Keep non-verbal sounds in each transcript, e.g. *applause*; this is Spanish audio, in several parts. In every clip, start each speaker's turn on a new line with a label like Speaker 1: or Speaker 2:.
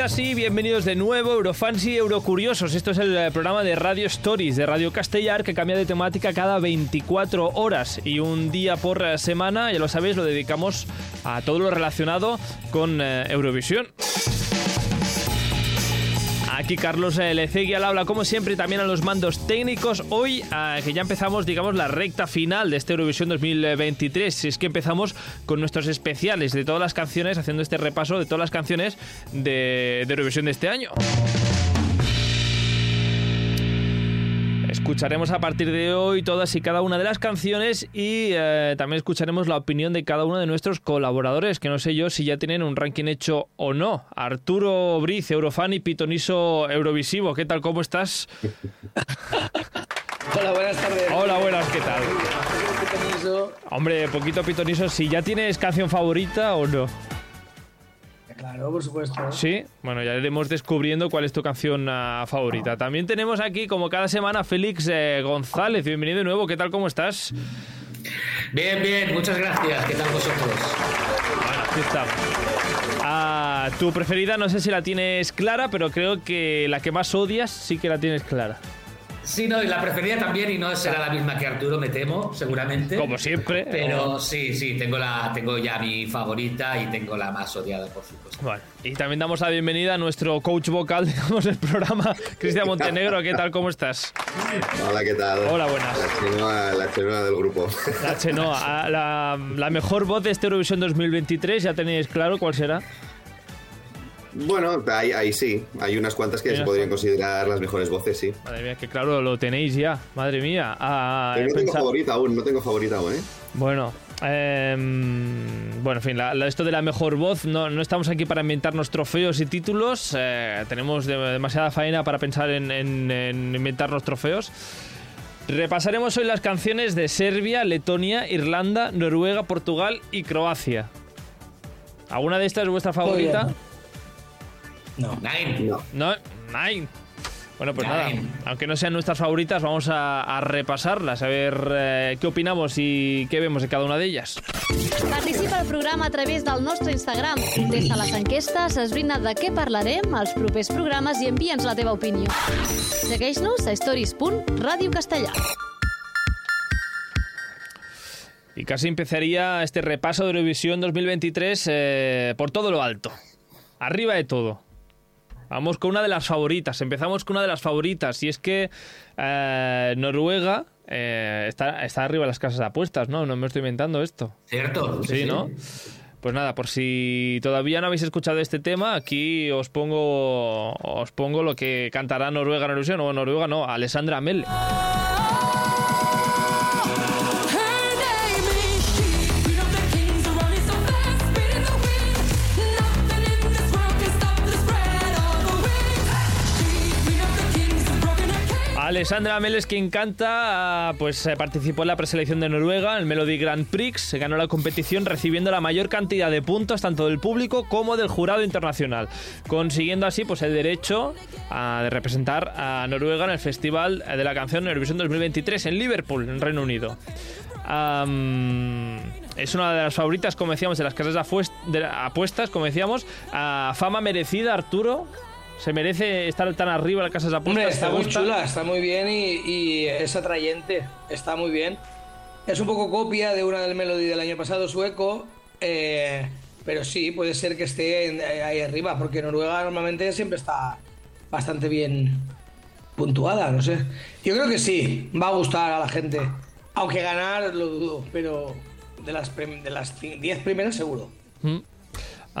Speaker 1: Y bienvenidos de nuevo, Eurofans y Eurocuriosos. Esto es el eh, programa de Radio Stories de Radio Castellar que cambia de temática cada 24 horas y un día por eh, semana, ya lo sabéis, lo dedicamos a todo lo relacionado con eh, Eurovisión. Carlos Lecegui al habla, como siempre, también a los mandos técnicos. Hoy, eh, que ya empezamos, digamos, la recta final de este Eurovisión 2023. Es que empezamos con nuestros especiales de todas las canciones, haciendo este repaso de todas las canciones de Eurovisión de este año. Escucharemos a partir de hoy todas y cada una de las canciones y eh, también escucharemos la opinión de cada uno de nuestros colaboradores, que no sé yo si ya tienen un ranking hecho o no. Arturo Briz, Eurofan y Pitoniso Eurovisivo, ¿qué tal? ¿Cómo estás? *laughs*
Speaker 2: Hola, buenas tardes.
Speaker 1: Hola, buenas, ¿qué tal? Hombre, poquito Pitoniso, si ya tienes canción favorita o no.
Speaker 2: Claro, por supuesto.
Speaker 1: Sí, bueno, ya iremos descubriendo cuál es tu canción uh, favorita. También tenemos aquí, como cada semana, Félix eh, González. Bienvenido de nuevo, ¿qué tal? ¿Cómo estás?
Speaker 3: Bien, bien, muchas gracias. ¿Qué tal vosotros?
Speaker 1: Bueno, aquí estamos. Ah, tu preferida no sé si la tienes clara, pero creo que la que más odias sí que la tienes clara.
Speaker 3: Sí, no, y la preferida también, y no será la misma que Arturo, me temo, seguramente.
Speaker 1: Como siempre.
Speaker 3: Pero sí, sí, tengo, la, tengo ya mi favorita y tengo la más odiada, por supuesto.
Speaker 1: Bueno, y también damos la bienvenida a nuestro coach vocal, *laughs* digamos, del programa, Cristian Montenegro. ¿Qué tal? ¿Cómo estás?
Speaker 4: Hola, ¿qué tal?
Speaker 1: Hola, buenas.
Speaker 4: La chenoa, la chenoa del grupo.
Speaker 1: La chenoa. La, la mejor voz de este Eurovisión 2023, ¿ya tenéis claro cuál será?
Speaker 4: Bueno, ahí, ahí, sí. Hay unas cuantas que se podrían considerar las mejores voces, sí.
Speaker 1: Madre mía, que claro, lo tenéis ya. Madre mía. Ah,
Speaker 4: no tengo favorita aún, no tengo favorita aún, ¿eh?
Speaker 1: Bueno, eh, bueno, en fin, la, la, esto de la mejor voz, no, no, estamos aquí para inventarnos trofeos y títulos. Eh, tenemos de, demasiada faena para pensar en, en, en inventarnos trofeos. Repasaremos hoy las canciones de Serbia, Letonia, Irlanda, Noruega, Portugal y Croacia. ¿Alguna de estas es vuestra favorita?
Speaker 3: No. Nine.
Speaker 4: No.
Speaker 1: No, nine. Bueno, pues
Speaker 3: Nine.
Speaker 1: nada, aunque no sean nuestras favoritas, vamos a, a repasarlas, a ver eh, qué opinamos y qué vemos de cada una de ellas.
Speaker 5: Participa al programa a través del nostre Instagram. Contesta les enquestes, esbrina de què parlarem als propers programes i envia'ns la teva opinió. Segueix-nos a stories.radiocastellà.
Speaker 1: Y casi empezaría este repaso de Eurovisión 2023 eh, por todo lo alto. Arriba de todo. Vamos con una de las favoritas. Empezamos con una de las favoritas. Y es que eh, Noruega eh, está, está arriba de las casas de apuestas, ¿no? No me estoy inventando esto.
Speaker 3: ¿Cierto?
Speaker 1: Sí, ¿no? Pues nada, por si todavía no habéis escuchado este tema, aquí os pongo os pongo lo que cantará Noruega en Eurovisión. O Noruega no, Alessandra Melle. Alessandra Mel es quien canta, pues eh, participó en la preselección de Noruega, el Melody Grand Prix, se ganó la competición recibiendo la mayor cantidad de puntos tanto del público como del jurado internacional, consiguiendo así pues el derecho a, de representar a Noruega en el Festival de la Canción Eurovisión 2023 en Liverpool, en Reino Unido. Es una de las favoritas, como decíamos, de las casas de apuestas, como decíamos, fama merecida, Arturo, ¿Se merece estar tan arriba en las casas de apuestas?
Speaker 2: Hombre, está muy chula, está muy bien y, y, es atrayente, está muy bien. Es un poco copia de una del Melody del año pasado, sueco, eh, pero sí, puede ser que esté en, ahí arriba, porque Noruega normalmente siempre está bastante bien puntuada, no sé. Yo creo que sí, va a gustar a la gente, aunque ganar lo dudo, pero de las 10 de las 10 primeras seguro.
Speaker 1: ¿Mm?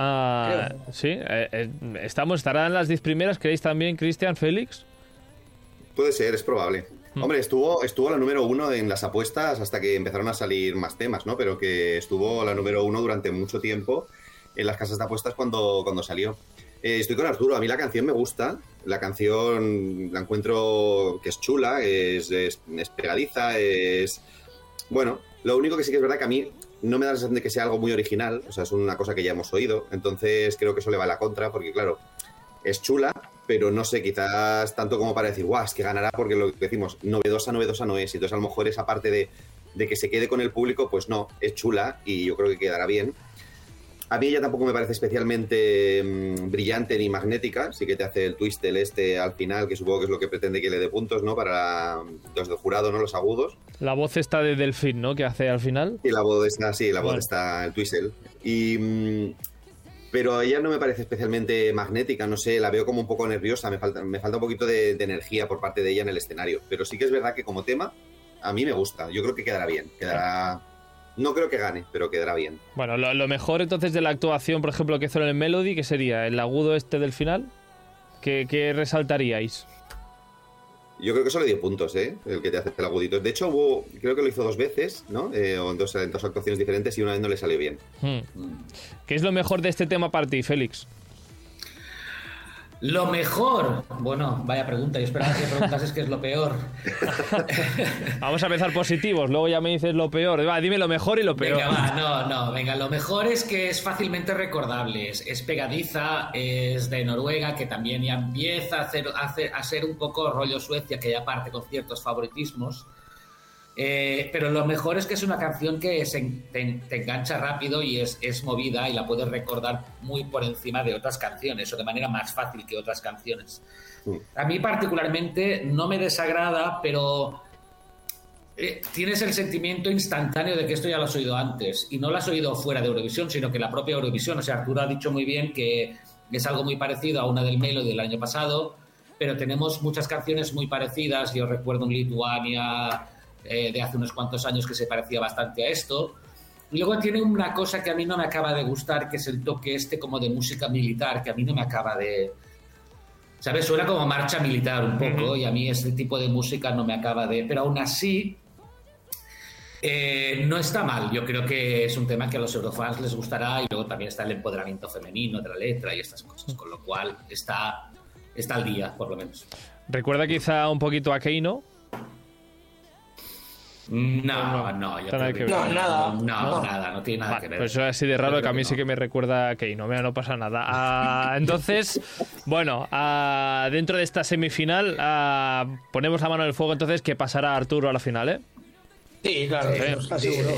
Speaker 1: Ah, sí, eh, eh, estamos, estarán las 10 primeras, ¿creéis también, Cristian, Félix?
Speaker 4: Puede ser, es probable. Mm. Hombre, estuvo, estuvo la número uno en las apuestas hasta que empezaron a salir más temas, ¿no? Pero que estuvo la número uno durante mucho tiempo en las casas de apuestas cuando, cuando salió. Eh, estoy con Arturo, a mí la canción me gusta, la canción la encuentro que es chula, es, es, es pegadiza, es... Bueno, lo único que sí que es verdad que a mí no me da la sensación de que sea algo muy original, o sea, es una cosa que ya hemos oído, entonces creo que eso le va a la contra, porque claro, es chula, pero no sé, quizás tanto como para decir, guau, es que ganará, porque lo que decimos, novedosa, novedosa no es, entonces a lo mejor esa parte de, de que se quede con el público, pues no, es chula y yo creo que quedará bien. A mí ella tampoco me parece especialmente mm, brillante ni magnética. Sí que te hace el twist del este al final, que supongo que es lo que pretende que le dé puntos, ¿no? Para los del jurado, ¿no? Los agudos.
Speaker 1: La voz está de Delfín, ¿no? Que hace al final.
Speaker 4: Y la voz está, sí, la voz está el twistle. Y. mm, pero ella no me parece especialmente magnética, no sé, la veo como un poco nerviosa, me falta, me falta un poquito de, de energía por parte de ella en el escenario. Pero sí que es verdad que como tema, a mí me gusta. Yo creo que quedará bien. Quedará. No creo que gane, pero quedará bien.
Speaker 1: Bueno, lo, lo mejor entonces de la actuación, por ejemplo, que hizo en el Melody, que sería el agudo este del final. ¿Qué, qué resaltaríais?
Speaker 4: Yo creo que solo 10 puntos, ¿eh? El que te hace el agudito. De hecho, hubo, creo que lo hizo dos veces, ¿no? Eh, o en dos, en dos actuaciones diferentes y una vez no le salió bien.
Speaker 1: Hmm. ¿Qué es lo mejor de este tema para ti, Félix?
Speaker 3: Lo mejor. Bueno, vaya pregunta. Yo esperaba que preguntases qué es lo peor. *laughs*
Speaker 1: Vamos a empezar positivos, luego ya me dices lo peor. Va, dime lo mejor y lo peor.
Speaker 3: Venga, va, no, no, venga, lo mejor es que es fácilmente recordable, es, es pegadiza, es de Noruega, que también ya empieza a, hacer, a, hacer- a ser un poco rollo Suecia, que ya parte con ciertos favoritismos. Eh, pero lo mejor es que es una canción que se en- te, te engancha rápido y es, es movida y la puedes recordar muy por encima de otras canciones o de manera más fácil que otras canciones.
Speaker 4: Mm.
Speaker 3: A mí particularmente no me desagrada, pero eh, tienes el sentimiento instantáneo de que esto ya lo has oído antes y no lo has oído fuera de Eurovisión, sino que la propia Eurovisión. O sea, Arturo ha dicho muy bien que es algo muy parecido a una del Melody del año pasado, pero tenemos muchas canciones muy parecidas. Yo recuerdo un Lituania eh, de hace unos cuantos años que se parecía bastante a esto. Y luego tiene una cosa que a mí no me acaba de gustar, que es el toque este como de música militar, que a mí no me acaba de... ¿Sabes? Suena como marcha militar un poco y a mí este tipo de música no me acaba de... Pero aún así, eh, no está mal. Yo creo que es un tema que a los eurofans les gustará y luego también está el empoderamiento femenino de la letra y estas cosas, con lo cual está, está al día, por lo menos.
Speaker 1: Recuerda quizá un poquito a Keino.
Speaker 3: No, no, yo
Speaker 1: Nada
Speaker 3: creo
Speaker 1: que
Speaker 3: que
Speaker 1: ver.
Speaker 2: No, nada.
Speaker 3: No,
Speaker 2: No.
Speaker 3: nada, no tiene nada
Speaker 1: Vale,
Speaker 3: que ver.
Speaker 1: pues eso es así de raro
Speaker 3: Yo
Speaker 1: que a mí
Speaker 3: que
Speaker 1: sí
Speaker 3: no.
Speaker 1: que me recuerda a Keino. Mira, no pasa nada. Ah, *laughs* entonces, bueno, ah, dentro de esta semifinal ah, ponemos la mano en el fuego entonces que pasará Arturo a la final, ¿eh?
Speaker 2: Sí, claro,
Speaker 1: Sí.
Speaker 2: está seguro.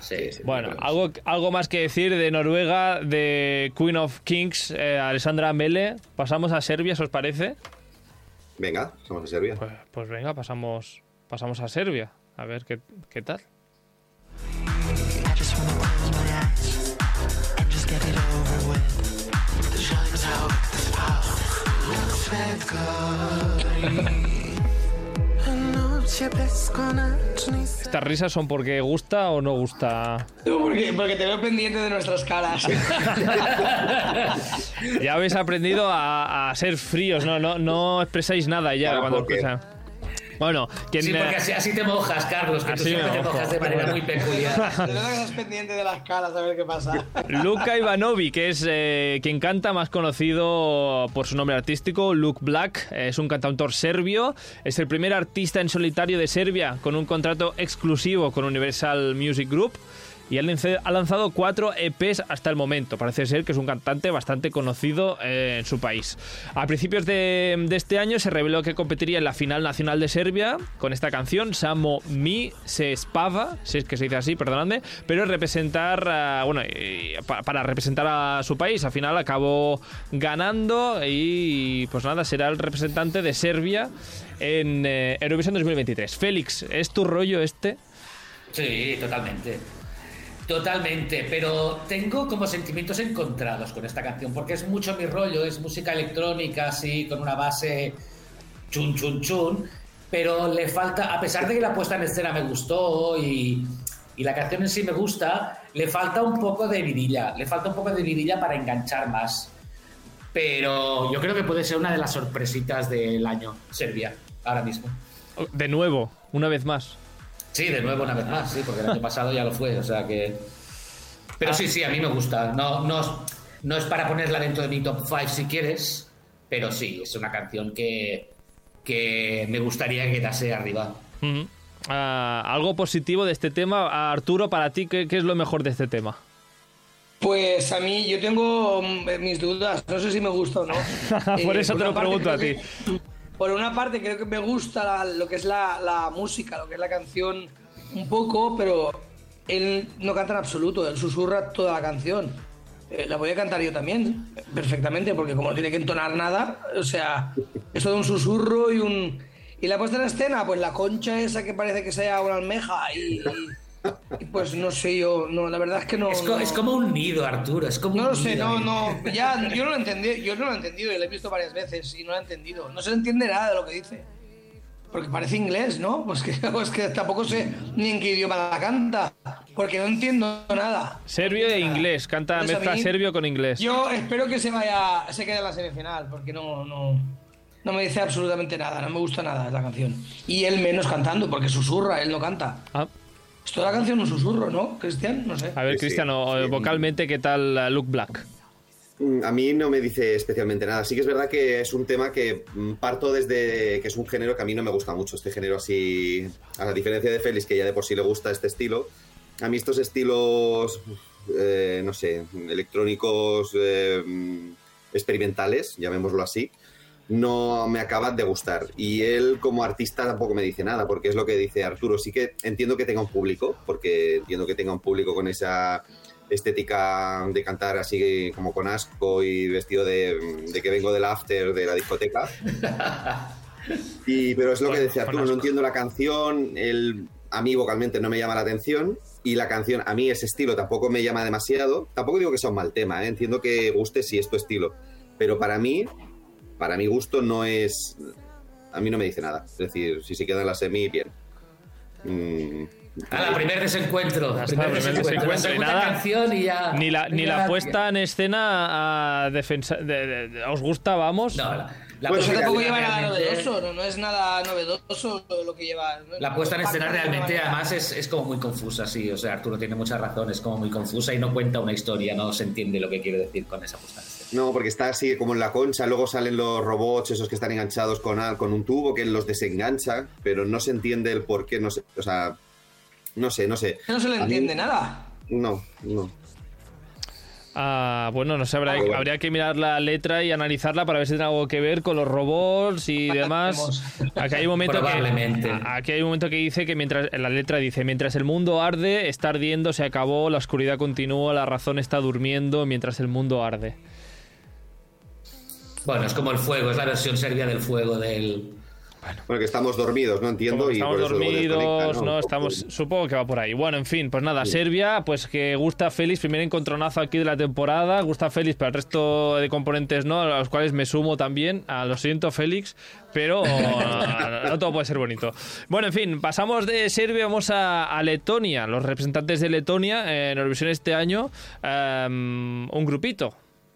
Speaker 3: Sí, sí.
Speaker 1: Bueno, algo, algo más que decir de Noruega, de Queen of Kings, eh, Alessandra Mele. Pasamos a Serbia, ¿os parece?
Speaker 4: Venga, somos de Serbia.
Speaker 1: Pues, pues venga, pasamos, pasamos a Serbia. A ver qué, qué tal. ¿Estas risas son porque gusta o no gusta?
Speaker 2: Porque, porque te veo pendiente de nuestras caras. *laughs*
Speaker 1: Ya habéis aprendido a, a ser fríos, ¿no? No, no expresáis nada ya
Speaker 4: Claro,
Speaker 1: cuando
Speaker 4: porque-.
Speaker 1: Bueno, quien...
Speaker 3: Sí, porque así, así te mojas, Carlos, que
Speaker 1: Así
Speaker 3: tú siempre te mojas de manera muy peculiar.
Speaker 2: Verdad que estás pendiente de las caras a ver qué pasa.
Speaker 1: Luka Ivanovic, que es eh, quien canta más conocido por su nombre artístico, Luke Black, es un cantautor serbio, es el primer artista en solitario de Serbia con un contrato exclusivo con Universal Music Group y ha lanzado- cuatro EPs hasta el momento. Parece ser que es un cantante bastante conocido eh, en su país. A principios de, este año se reveló que competiría en la final nacional de Serbia con esta canción, Samo Mi se Spava, si es que se dice así, perdonadme, pero representar, ah, bueno, para representar a su país. Al final acabó ganando y pues nada, será el representante de Serbia en eh, Eurovisión 2023. Félix, ¿es tu rollo este?
Speaker 3: Sí, totalmente. Totalmente, pero tengo como sentimientos encontrados con esta canción, porque es mucho mi rollo, es música electrónica, así, con una base chun chun chun, pero le falta, a pesar de que la puesta en escena me gustó y, y la canción en sí me gusta, le falta un poco de vidilla, le falta un poco de vidilla para enganchar más. Pero yo creo que puede ser una de las sorpresitas del año, Serbia, ahora mismo.
Speaker 1: De nuevo, una vez más.
Speaker 3: Sí, de nuevo una vez más, sí, porque el año pasado ya lo fue, o sea que... Pero sí, sí, a mí me gusta. No, no, no es para ponerla dentro de mi top 5 si quieres, pero sí, es una canción que, que me gustaría que quedase arriba.
Speaker 1: Ah, algo positivo de este tema. Arturo, para ti, ¿qué, qué es lo mejor de este tema?
Speaker 2: Pues a mí, yo tengo mm, mis dudas. No sé si me gusta o no. *laughs*
Speaker 1: Por
Speaker 2: Eh,
Speaker 1: eso te lo pregunto a ti.
Speaker 2: que- por una parte, creo que me gusta lo que es la, música, lo que es la canción un poco, pero él no canta en absoluto. Él susurra toda la canción. eh, la voy a cantar yo también, perfectamente, porque como no tiene que entonar nada, o sea, es todo un susurro y un... Y la puesta en escena, pues la concha esa que parece que sea una almeja y pues no sé yo, no, la verdad es que no...
Speaker 3: Es, co-
Speaker 2: no-
Speaker 3: es como un nido, Arturo. Es como
Speaker 2: no lo sé,
Speaker 3: nido
Speaker 2: no,
Speaker 3: ahí.
Speaker 2: no, *laughs* ya, yo no lo entendí, yo no lo he entendido y lo he visto varias veces y no lo he entendido. No se entiende nada de lo que dice. Porque parece inglés, ¿no? *laughs* Pues que, pues que tampoco sé ni en qué idioma la canta, porque no entiendo nada.
Speaker 1: Serbio e inglés, canta
Speaker 2: Pues
Speaker 1: mezcla
Speaker 2: mí-
Speaker 1: serbio con inglés.
Speaker 2: Yo espero que se vaya, se quede en la semifinal, porque no, no, no me dice absolutamente nada, no me gusta nada la canción. Y él menos cantando, porque susurra, él no canta.
Speaker 1: Ah,
Speaker 2: Es toda la canción un susurro, ¿no, Cristian? No sé.
Speaker 1: a ver,
Speaker 4: Sí, sí,
Speaker 1: Cristiano,
Speaker 4: sí.
Speaker 1: vocalmente, ¿qué tal uh, Luke Black?
Speaker 4: Mm, A mí no me dice especialmente nada. Sí que es verdad que es un tema que mm, parto desde que es un género que a mí no me gusta mucho, este género así, a la diferencia de Félix, que ya de por sí le gusta este estilo. A mí estos estilos, eh, no sé, electrónicos eh, experimentales, llamémoslo así, no me acaban de gustar. Y él como artista tampoco me dice nada, porque es lo que dice Arturo. Sí que entiendo que tenga un público, porque entiendo que tenga un público con esa estética de cantar así como con asco y vestido de, de que vengo del after de la discoteca. *laughs* Y, pero es lo que decía Arturo, no entiendo la canción, el, a mí vocalmente no me llama la atención y la canción, a mí ese estilo tampoco me llama demasiado. Tampoco digo que sea un mal tema, ¿eh? entiendo que guste si es tu estilo, pero para mí, para mi gusto no es... A mí no me dice nada. Es decir, si se queda en la semi, bien. Mm,
Speaker 3: A la primer desencuentro.
Speaker 1: Está,
Speaker 3: primer desencuentro.
Speaker 1: desencuentro
Speaker 3: La
Speaker 1: y
Speaker 3: segunda
Speaker 1: nada.
Speaker 3: canción y ya.
Speaker 1: Ni la, ni la puesta en escena a defensa. de- de- de- ¿Os gusta, vamos?
Speaker 3: No, la, la
Speaker 2: Eso
Speaker 3: puesta en
Speaker 2: tampoco
Speaker 3: escena
Speaker 2: lleva nada novedoso, no, no es nada novedoso lo que lleva. ¿no?
Speaker 3: La puesta en escena realmente además es, es como muy confusa, sí. O sea, Arturo tiene mucha razón, es como muy confusa y no cuenta una historia, no se entiende lo que quiere decir con esa puesta en escena.
Speaker 4: No, porque está así como en la concha, luego salen los robots, esos que están enganchados con, con un tubo que los desengancha, pero no se entiende el por qué, no sé, o sea, no sé, no sé.
Speaker 2: No se le
Speaker 4: mí-
Speaker 2: entiende nada.
Speaker 4: No, no.
Speaker 1: Ah, bueno, no sé, habrá-
Speaker 4: Ah, bueno.
Speaker 1: habría que mirar la letra y analizarla para ver si tiene algo que ver con los robots y demás. Aquí hay un momento
Speaker 3: Probablemente.
Speaker 1: que aquí hay un momento que dice que mientras en la letra dice mientras el mundo arde, está ardiendo, se acabó, la oscuridad continúa, la razón está durmiendo mientras el mundo arde.
Speaker 3: Bueno, es como el fuego, es la versión serbia del fuego del.
Speaker 4: Bueno, que estamos dormidos, no entiendo. Y
Speaker 1: estamos
Speaker 4: por
Speaker 1: dormidos, no, estamos, supongo que va por ahí. Bueno, en fin, pues nada, Serbia, pues que gusta Félix, primer encontronazo aquí de la temporada, gusta Félix, pero el resto de componentes no, a los cuales me sumo también, a lo siento Félix, pero *laughs* no, no todo puede ser bonito. Bueno, en fin, pasamos de Serbia, vamos a, a Letonia, los representantes de Letonia eh, en Eurovisión este año, em, un grupito,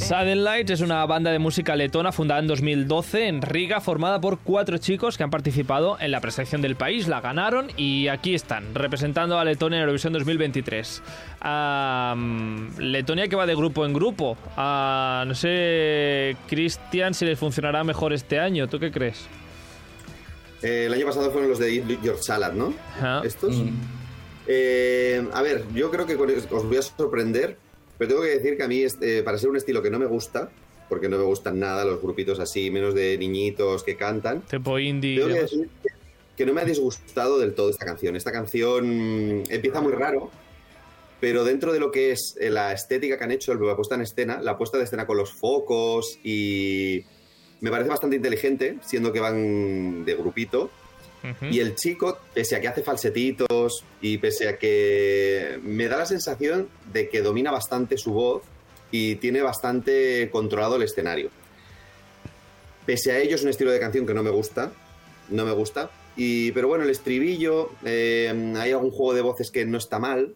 Speaker 6: in-
Speaker 1: Sudden Lights es una banda de música letona fundada en 2012 en Riga, formada por cuatro chicos que han participado en la preselección del país, la ganaron y aquí están, representando a Letonia en Eurovisión 2023. Am, Letonia que va de grupo en grupo. Ah, no sé, Cristian, si les funcionará mejor este año. ¿Tú qué crees?
Speaker 4: Eh, el año pasado fueron los de Eat Your Salad, ¿no? Estos.
Speaker 3: Mm.
Speaker 4: Eh, a ver, yo creo que con- os voy a sorprender, pero tengo que decir que a mí, este, para ser un estilo que no me gusta, porque no me gustan nada los grupitos así, menos de niñitos que cantan,
Speaker 1: Tipo indie.
Speaker 4: tengo que decir que- que no me ha disgustado del todo esta canción. Esta canción mm, empieza muy raro, pero dentro de lo que es eh, la estética que han hecho, la puesta en escena, la puesta de escena con los focos y me parece bastante inteligente, siendo que van de grupito. Y el chico, pese a que hace falsetitos y pese a que me da la sensación de que domina bastante su voz y tiene bastante controlado el escenario. Pese a ello es un estilo de canción que no me gusta, no me gusta. Y, pero bueno, el estribillo, eh, hay algún juego de voces que no está mal.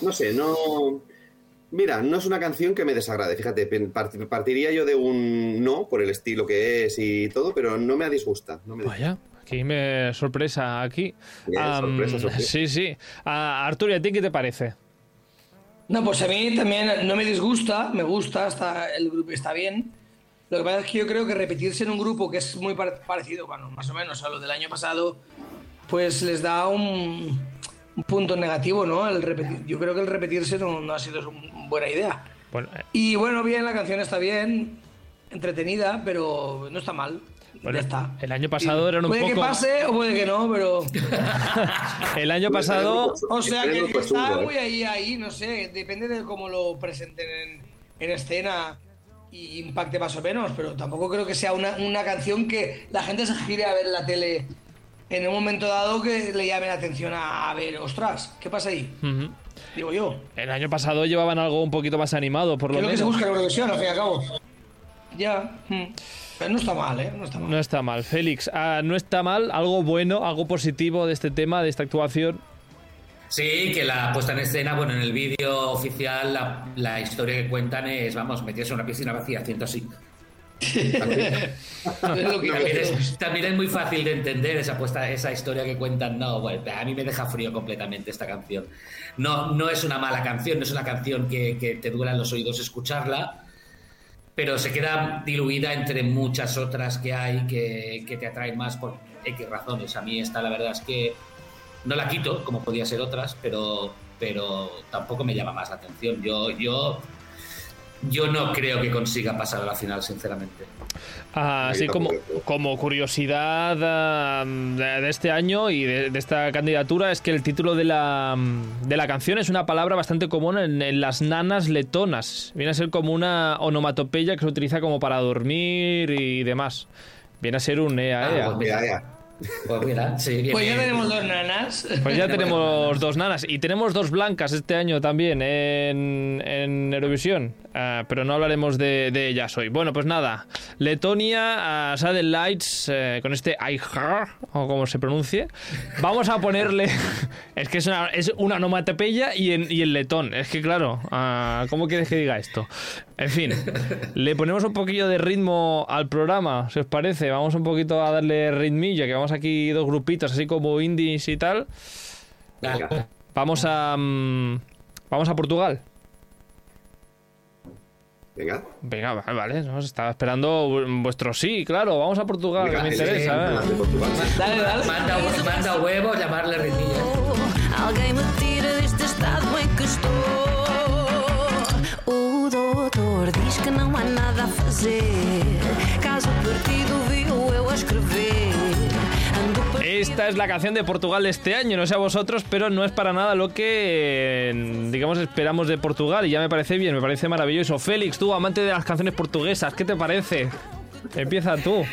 Speaker 4: No sé, no... Mira, no es una canción que me desagrade, fíjate, partiría yo de un no por el estilo que es y todo, pero no me disgusta. No me.
Speaker 1: Vaya, aquí me sorpresa aquí.
Speaker 4: Bien,
Speaker 1: Am,
Speaker 4: sorpresa, sorpresa.
Speaker 1: Sí, sí. Ah, Arturo, ¿y a ti qué te parece?
Speaker 2: No, pues a mí también no me disgusta, me gusta, está, el grupo está bien. Lo que pasa es que yo creo que repetirse en un grupo que es muy par- parecido, bueno, más o menos a lo del año pasado, pues les da un, un punto negativo, ¿no? El repetir, yo creo que el repetirse no, no ha sido una buena idea.
Speaker 1: Bueno, eh,
Speaker 2: Y bueno, bien, la canción está bien, entretenida, pero no está mal.
Speaker 1: Bueno,
Speaker 2: ya está.
Speaker 1: el año pasado eran un
Speaker 2: puede
Speaker 1: poco-
Speaker 2: que pase o puede que no, pero. *laughs*
Speaker 1: el año pasado...
Speaker 2: O sea, que, está
Speaker 4: costumbre, ¿eh?
Speaker 2: muy ahí, ahí, no sé. Depende de cómo lo presenten en, en escena y impacte más o menos, pero tampoco creo que sea una, una canción que la gente se gire a ver en la tele en un momento dado que le llame la atención a, a ver, ostras, ¿qué pasa ahí? Digo yo.
Speaker 1: El año pasado llevaban algo un poquito más animado, por
Speaker 2: Que
Speaker 1: lo
Speaker 2: es lo que se
Speaker 1: menos.
Speaker 2: busca en Eurovisión, al fin y al cabo. Ya. mm. Pero no está mal, ¿eh? No está mal.
Speaker 1: No está mal. Félix, ah, no está mal, algo bueno, algo positivo de este tema, de esta actuación.
Speaker 3: Sí, que la puesta en escena, bueno, en el vídeo oficial, la, la historia que cuentan es, vamos, meterse en una piscina vacía haciendo así. *laughs* También es, también es muy fácil de entender esa, puesta, esa historia que cuentan. No, bueno, a mí me deja frío completamente esta canción. No, no es una mala canción, no es una canción que, que te duelan los oídos escucharla, pero se queda diluida entre muchas otras que hay que, que te atraen más por X razones. A mí esta, la verdad es que no la quito, como podía ser otras, pero, pero tampoco me llama más la atención. Yo, yo, yo no creo que consiga pasar a la final, sinceramente.
Speaker 1: Ah, Así como, como curiosidad ah, de, de este año y de, de esta candidatura es que el título de la, de la canción es una palabra bastante común en, en las nanas letonas. Viene a ser como una onomatopeya que se utiliza como para dormir y demás. Viene a ser un ea,
Speaker 3: Ah,
Speaker 1: ea.
Speaker 3: pues mira.
Speaker 4: Ya, ya.
Speaker 3: Pues mira, sí, bien,
Speaker 2: Pues ya
Speaker 3: bien.
Speaker 2: tenemos dos nanas.
Speaker 1: Pues ya *laughs* tenemos dos nanas y tenemos dos blancas este año también en, en Eurovisión, Ah, pero no hablaremos de, de ellas hoy. Bueno, pues nada, Letonia, Lights, eh, con este I Heart, o como se pronuncie, vamos a ponerle, *laughs* es que es una, es una onomatopeya y en, y en letón, es que claro, ah, ¿cómo quieres que diga esto? En fin, le ponemos un poquillo de ritmo al programa, si os parece, vamos un poquito a darle ritmillo, que vamos aquí dos grupitos, así como indies y tal. Vamos a. mm, vamos a Portugal.
Speaker 4: Venga.
Speaker 1: Venga, va- vale, nos estaba esperando vu- vuestro sí, claro. Vamos a Portugal, que
Speaker 4: Venga,
Speaker 1: me
Speaker 4: sí,
Speaker 1: interesa.
Speaker 4: sí,
Speaker 1: ¿eh?
Speaker 4: de Portugal.
Speaker 2: Dale, dale.
Speaker 3: Manda, manda huevo, llamarle ritmilla.
Speaker 7: Alguém me tira deste estado em que estou. O doutor diz que não há nada a fazer. Caso perdido viu
Speaker 1: Esta es la canción de Portugal de este año, no sé a vosotros, pero no es para nada lo que, eh, digamos, esperamos de Portugal y ya me parece bien, me parece maravilloso. Félix, tú, amante de las canciones portuguesas, ¿qué te parece? Empieza tú.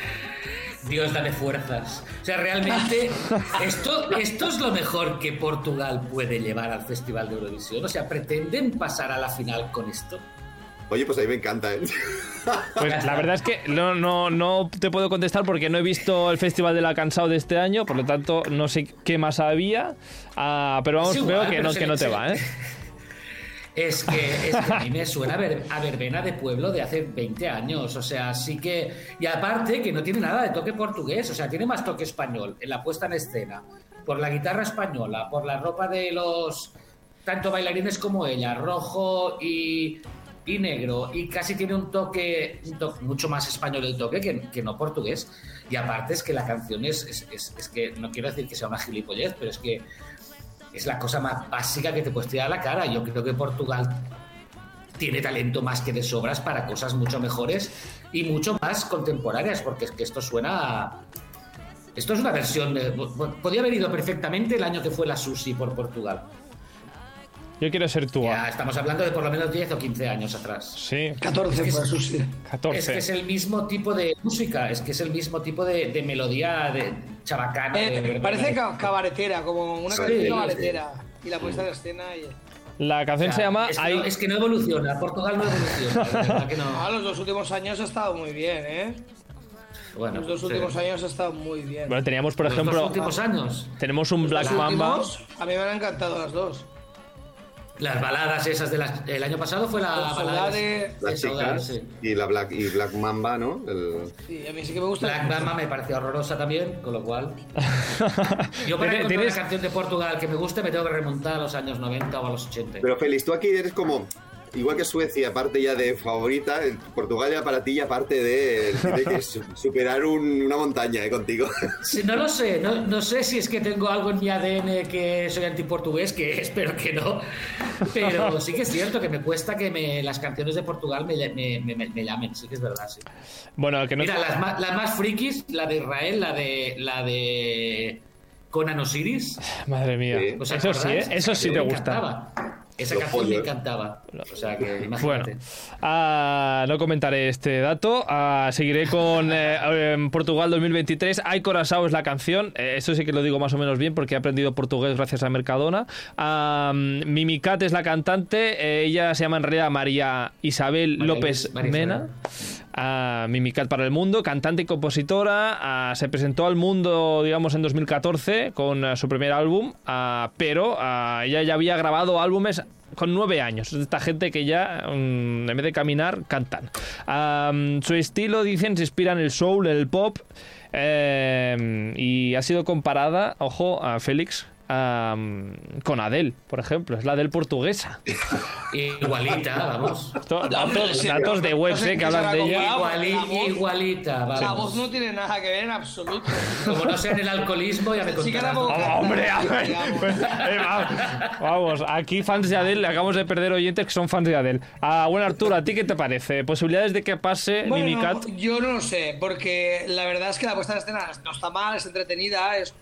Speaker 3: Dios, dame fuerzas. O sea, realmente, *laughs* esto, esto es lo mejor que Portugal puede llevar al Festival de Eurovisión. O sea, pretenden pasar a la final con esto.
Speaker 4: Oye, pues a mí me encanta, ¿eh?
Speaker 1: Pues la verdad es que no, no, no te puedo contestar porque no he visto el Festival de la Cansado de este año, por lo tanto no sé qué más había, Ah, pero vamos,
Speaker 3: igual,
Speaker 1: veo que no,
Speaker 3: se-
Speaker 1: que no te
Speaker 3: se-
Speaker 1: va, ¿eh?
Speaker 3: Es que, es que a mí me suena a, ver- a verbena de pueblo de hace 20 años. O sea, sí que. Y aparte, que no tiene nada de toque portugués. O sea, tiene más toque español en la puesta en escena. Por la guitarra española, por la ropa de los. Tanto bailarines como ella, rojo y, y negro. Y casi tiene un toque, un toque mucho más español el toque que, que no portugués. Y aparte es que la canción es, es, es- es que. No quiero decir que sea una gilipollez, pero es que es la cosa más básica que te puedes tirar a la cara. Yo creo que Portugal tiene talento más que de sobras para cosas mucho mejores y mucho más contemporáneas, porque es que esto suena a... Esto es una versión de... Podría haber ido perfectamente el año que fue la Susi por Portugal.
Speaker 1: Yo quiero ser tú.
Speaker 3: Ya estamos hablando de por lo menos 10 o 15 años atrás.
Speaker 1: Sí,
Speaker 2: 14
Speaker 3: Es que
Speaker 2: por
Speaker 3: es-
Speaker 2: eso sí.
Speaker 1: 14.
Speaker 3: Es que es el mismo tipo de música, es que es el mismo tipo de, de melodía de chabacana.
Speaker 2: Eh,
Speaker 3: de-
Speaker 2: parece ca- cabaretera, como una
Speaker 4: Sí,
Speaker 2: canción
Speaker 3: sí.
Speaker 2: cabaretera. Y la puesta en escena y...
Speaker 1: La canción
Speaker 3: O sea,
Speaker 1: se llama
Speaker 3: es, que
Speaker 1: I-
Speaker 3: no, es que no evoluciona, Portugal no evoluciona. de que no.
Speaker 2: Ah, los dos últimos años ha estado muy bien, ¿eh?
Speaker 3: Bueno,
Speaker 2: Los dos
Speaker 3: sí.
Speaker 2: últimos años ha estado muy bien.
Speaker 1: Bueno, teníamos, por
Speaker 3: Los dos
Speaker 1: ejemplo,
Speaker 3: últimos años.
Speaker 1: tenemos un Black
Speaker 2: Los
Speaker 1: Mamba.
Speaker 2: últimos, a mí me han encantado las dos.
Speaker 3: Las baladas esas del año pasado fue la balada de
Speaker 4: Las chicas
Speaker 3: sí.
Speaker 4: y la Black y Black Mamba, ¿no? El-
Speaker 2: Sí, a mí sí que me gusta.
Speaker 3: Black Mamba me pareció horrorosa también, con lo cual. *laughs* Yo para
Speaker 1: Tienes-
Speaker 3: encontrar
Speaker 1: tienes-
Speaker 3: una canción de Portugal que me guste me tengo que remontar a los años 90 o a los 80.
Speaker 4: Pero Félix, tú aquí eres como igual que Suecia, aparte ya de favorita, Portugal ya para ti ya parte de, de que su- superar un- una montaña eh, contigo.
Speaker 3: Sí, no lo sé, no, no sé si es que tengo algo en mi ADN que soy antiportugués, que *laughs* espero que no, pero sí que es cierto que me cuesta que me, las canciones de Portugal me, me- me- me- me llamen, sí que es verdad, sí.
Speaker 1: Bueno, que no
Speaker 3: Mira, las más, las más frikis, la de Israel, la de la de Conan Osiris.
Speaker 1: Madre mía.
Speaker 4: Sí.
Speaker 3: ¿os
Speaker 1: Eso sí, ¿eh? eso sí
Speaker 3: Me
Speaker 1: te gusta.
Speaker 3: Esa
Speaker 4: Los
Speaker 3: canción me
Speaker 4: pollos.
Speaker 3: encantaba. O sea que *laughs*
Speaker 1: Bueno,
Speaker 3: imagínate.
Speaker 1: ah, no comentaré este dato. Ah, seguiré con eh, Portugal 2023. Ay Corazao es la canción. Eh, esto sí que lo digo más o menos bien porque he aprendido portugués gracias a Mercadona. Ah, Mimicat es la cantante. Eh, ella se llama en realidad María Isabel
Speaker 3: María
Speaker 1: López
Speaker 3: María
Speaker 1: Mena.
Speaker 3: Isabel.
Speaker 1: Ah, Mimicat para el mundo, cantante y compositora. se presentó al mundo, digamos, en 2014 con su primer álbum, pero ella ya había grabado álbumes con nueve años. Esta gente que ya, mm, en vez de caminar, cantan. Su estilo, dicen, se inspira en el soul, el pop. eh, y ha sido comparada, ojo, a Félix. Ah, con Adele, por ejemplo, es la Adele portuguesa. *laughs*
Speaker 3: Igualita, vamos.
Speaker 1: Esto-
Speaker 2: hombre,
Speaker 1: datos,
Speaker 2: sí,
Speaker 1: datos de webs
Speaker 2: no sé
Speaker 1: eh, que hablan de ella.
Speaker 3: Iguali-
Speaker 2: la
Speaker 3: igualita,
Speaker 2: La
Speaker 3: vamos.
Speaker 2: voz no tiene nada que ver en absoluto.
Speaker 3: Como no sea en el alcoholismo, ya me
Speaker 2: Sí que
Speaker 3: contarás.
Speaker 1: Oh, hombre, a ver, pues, *laughs* eh, va- vamos, aquí fans de Adele, acabamos de perder oyentes que son fans de Adele. Ah, bueno, Arturo, ¿a ti qué te parece? ¿Posibilidades de que pase
Speaker 2: Bueno,
Speaker 1: Mimicat?
Speaker 2: yo no lo sé, porque la verdad es que la puesta en escena no está mal, es entretenida, es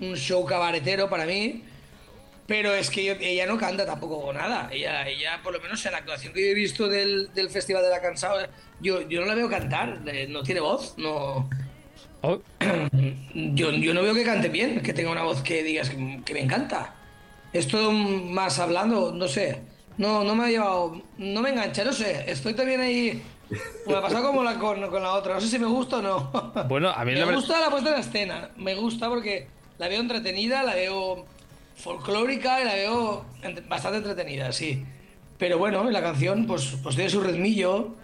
Speaker 2: un show cabaretero para mí. Pero es que yo- ella no canta tampoco nada. Ella, ella, por lo menos en la actuación que yo he visto del, del Festival de la Cansado, yo, yo no la veo cantar. eh, No tiene voz. No,
Speaker 1: Oh, *clears throat*
Speaker 2: yo, yo no veo que cante bien, que tenga una voz que digas que, que me encanta. Es todo más hablando, no sé. No, no me ha llevado. No me engancha, no sé. Estoy también ahí. Me ha pasado como la, con, con la otra. No sé si me gusta o no.
Speaker 1: Bueno, a mí *laughs*
Speaker 2: me
Speaker 1: la
Speaker 2: gusta la puesta en escena. Me gusta porque la veo entretenida, la veo folclórica y la veo bastante entretenida, sí. Pero bueno, la canción pues, pues tiene su ritmillo.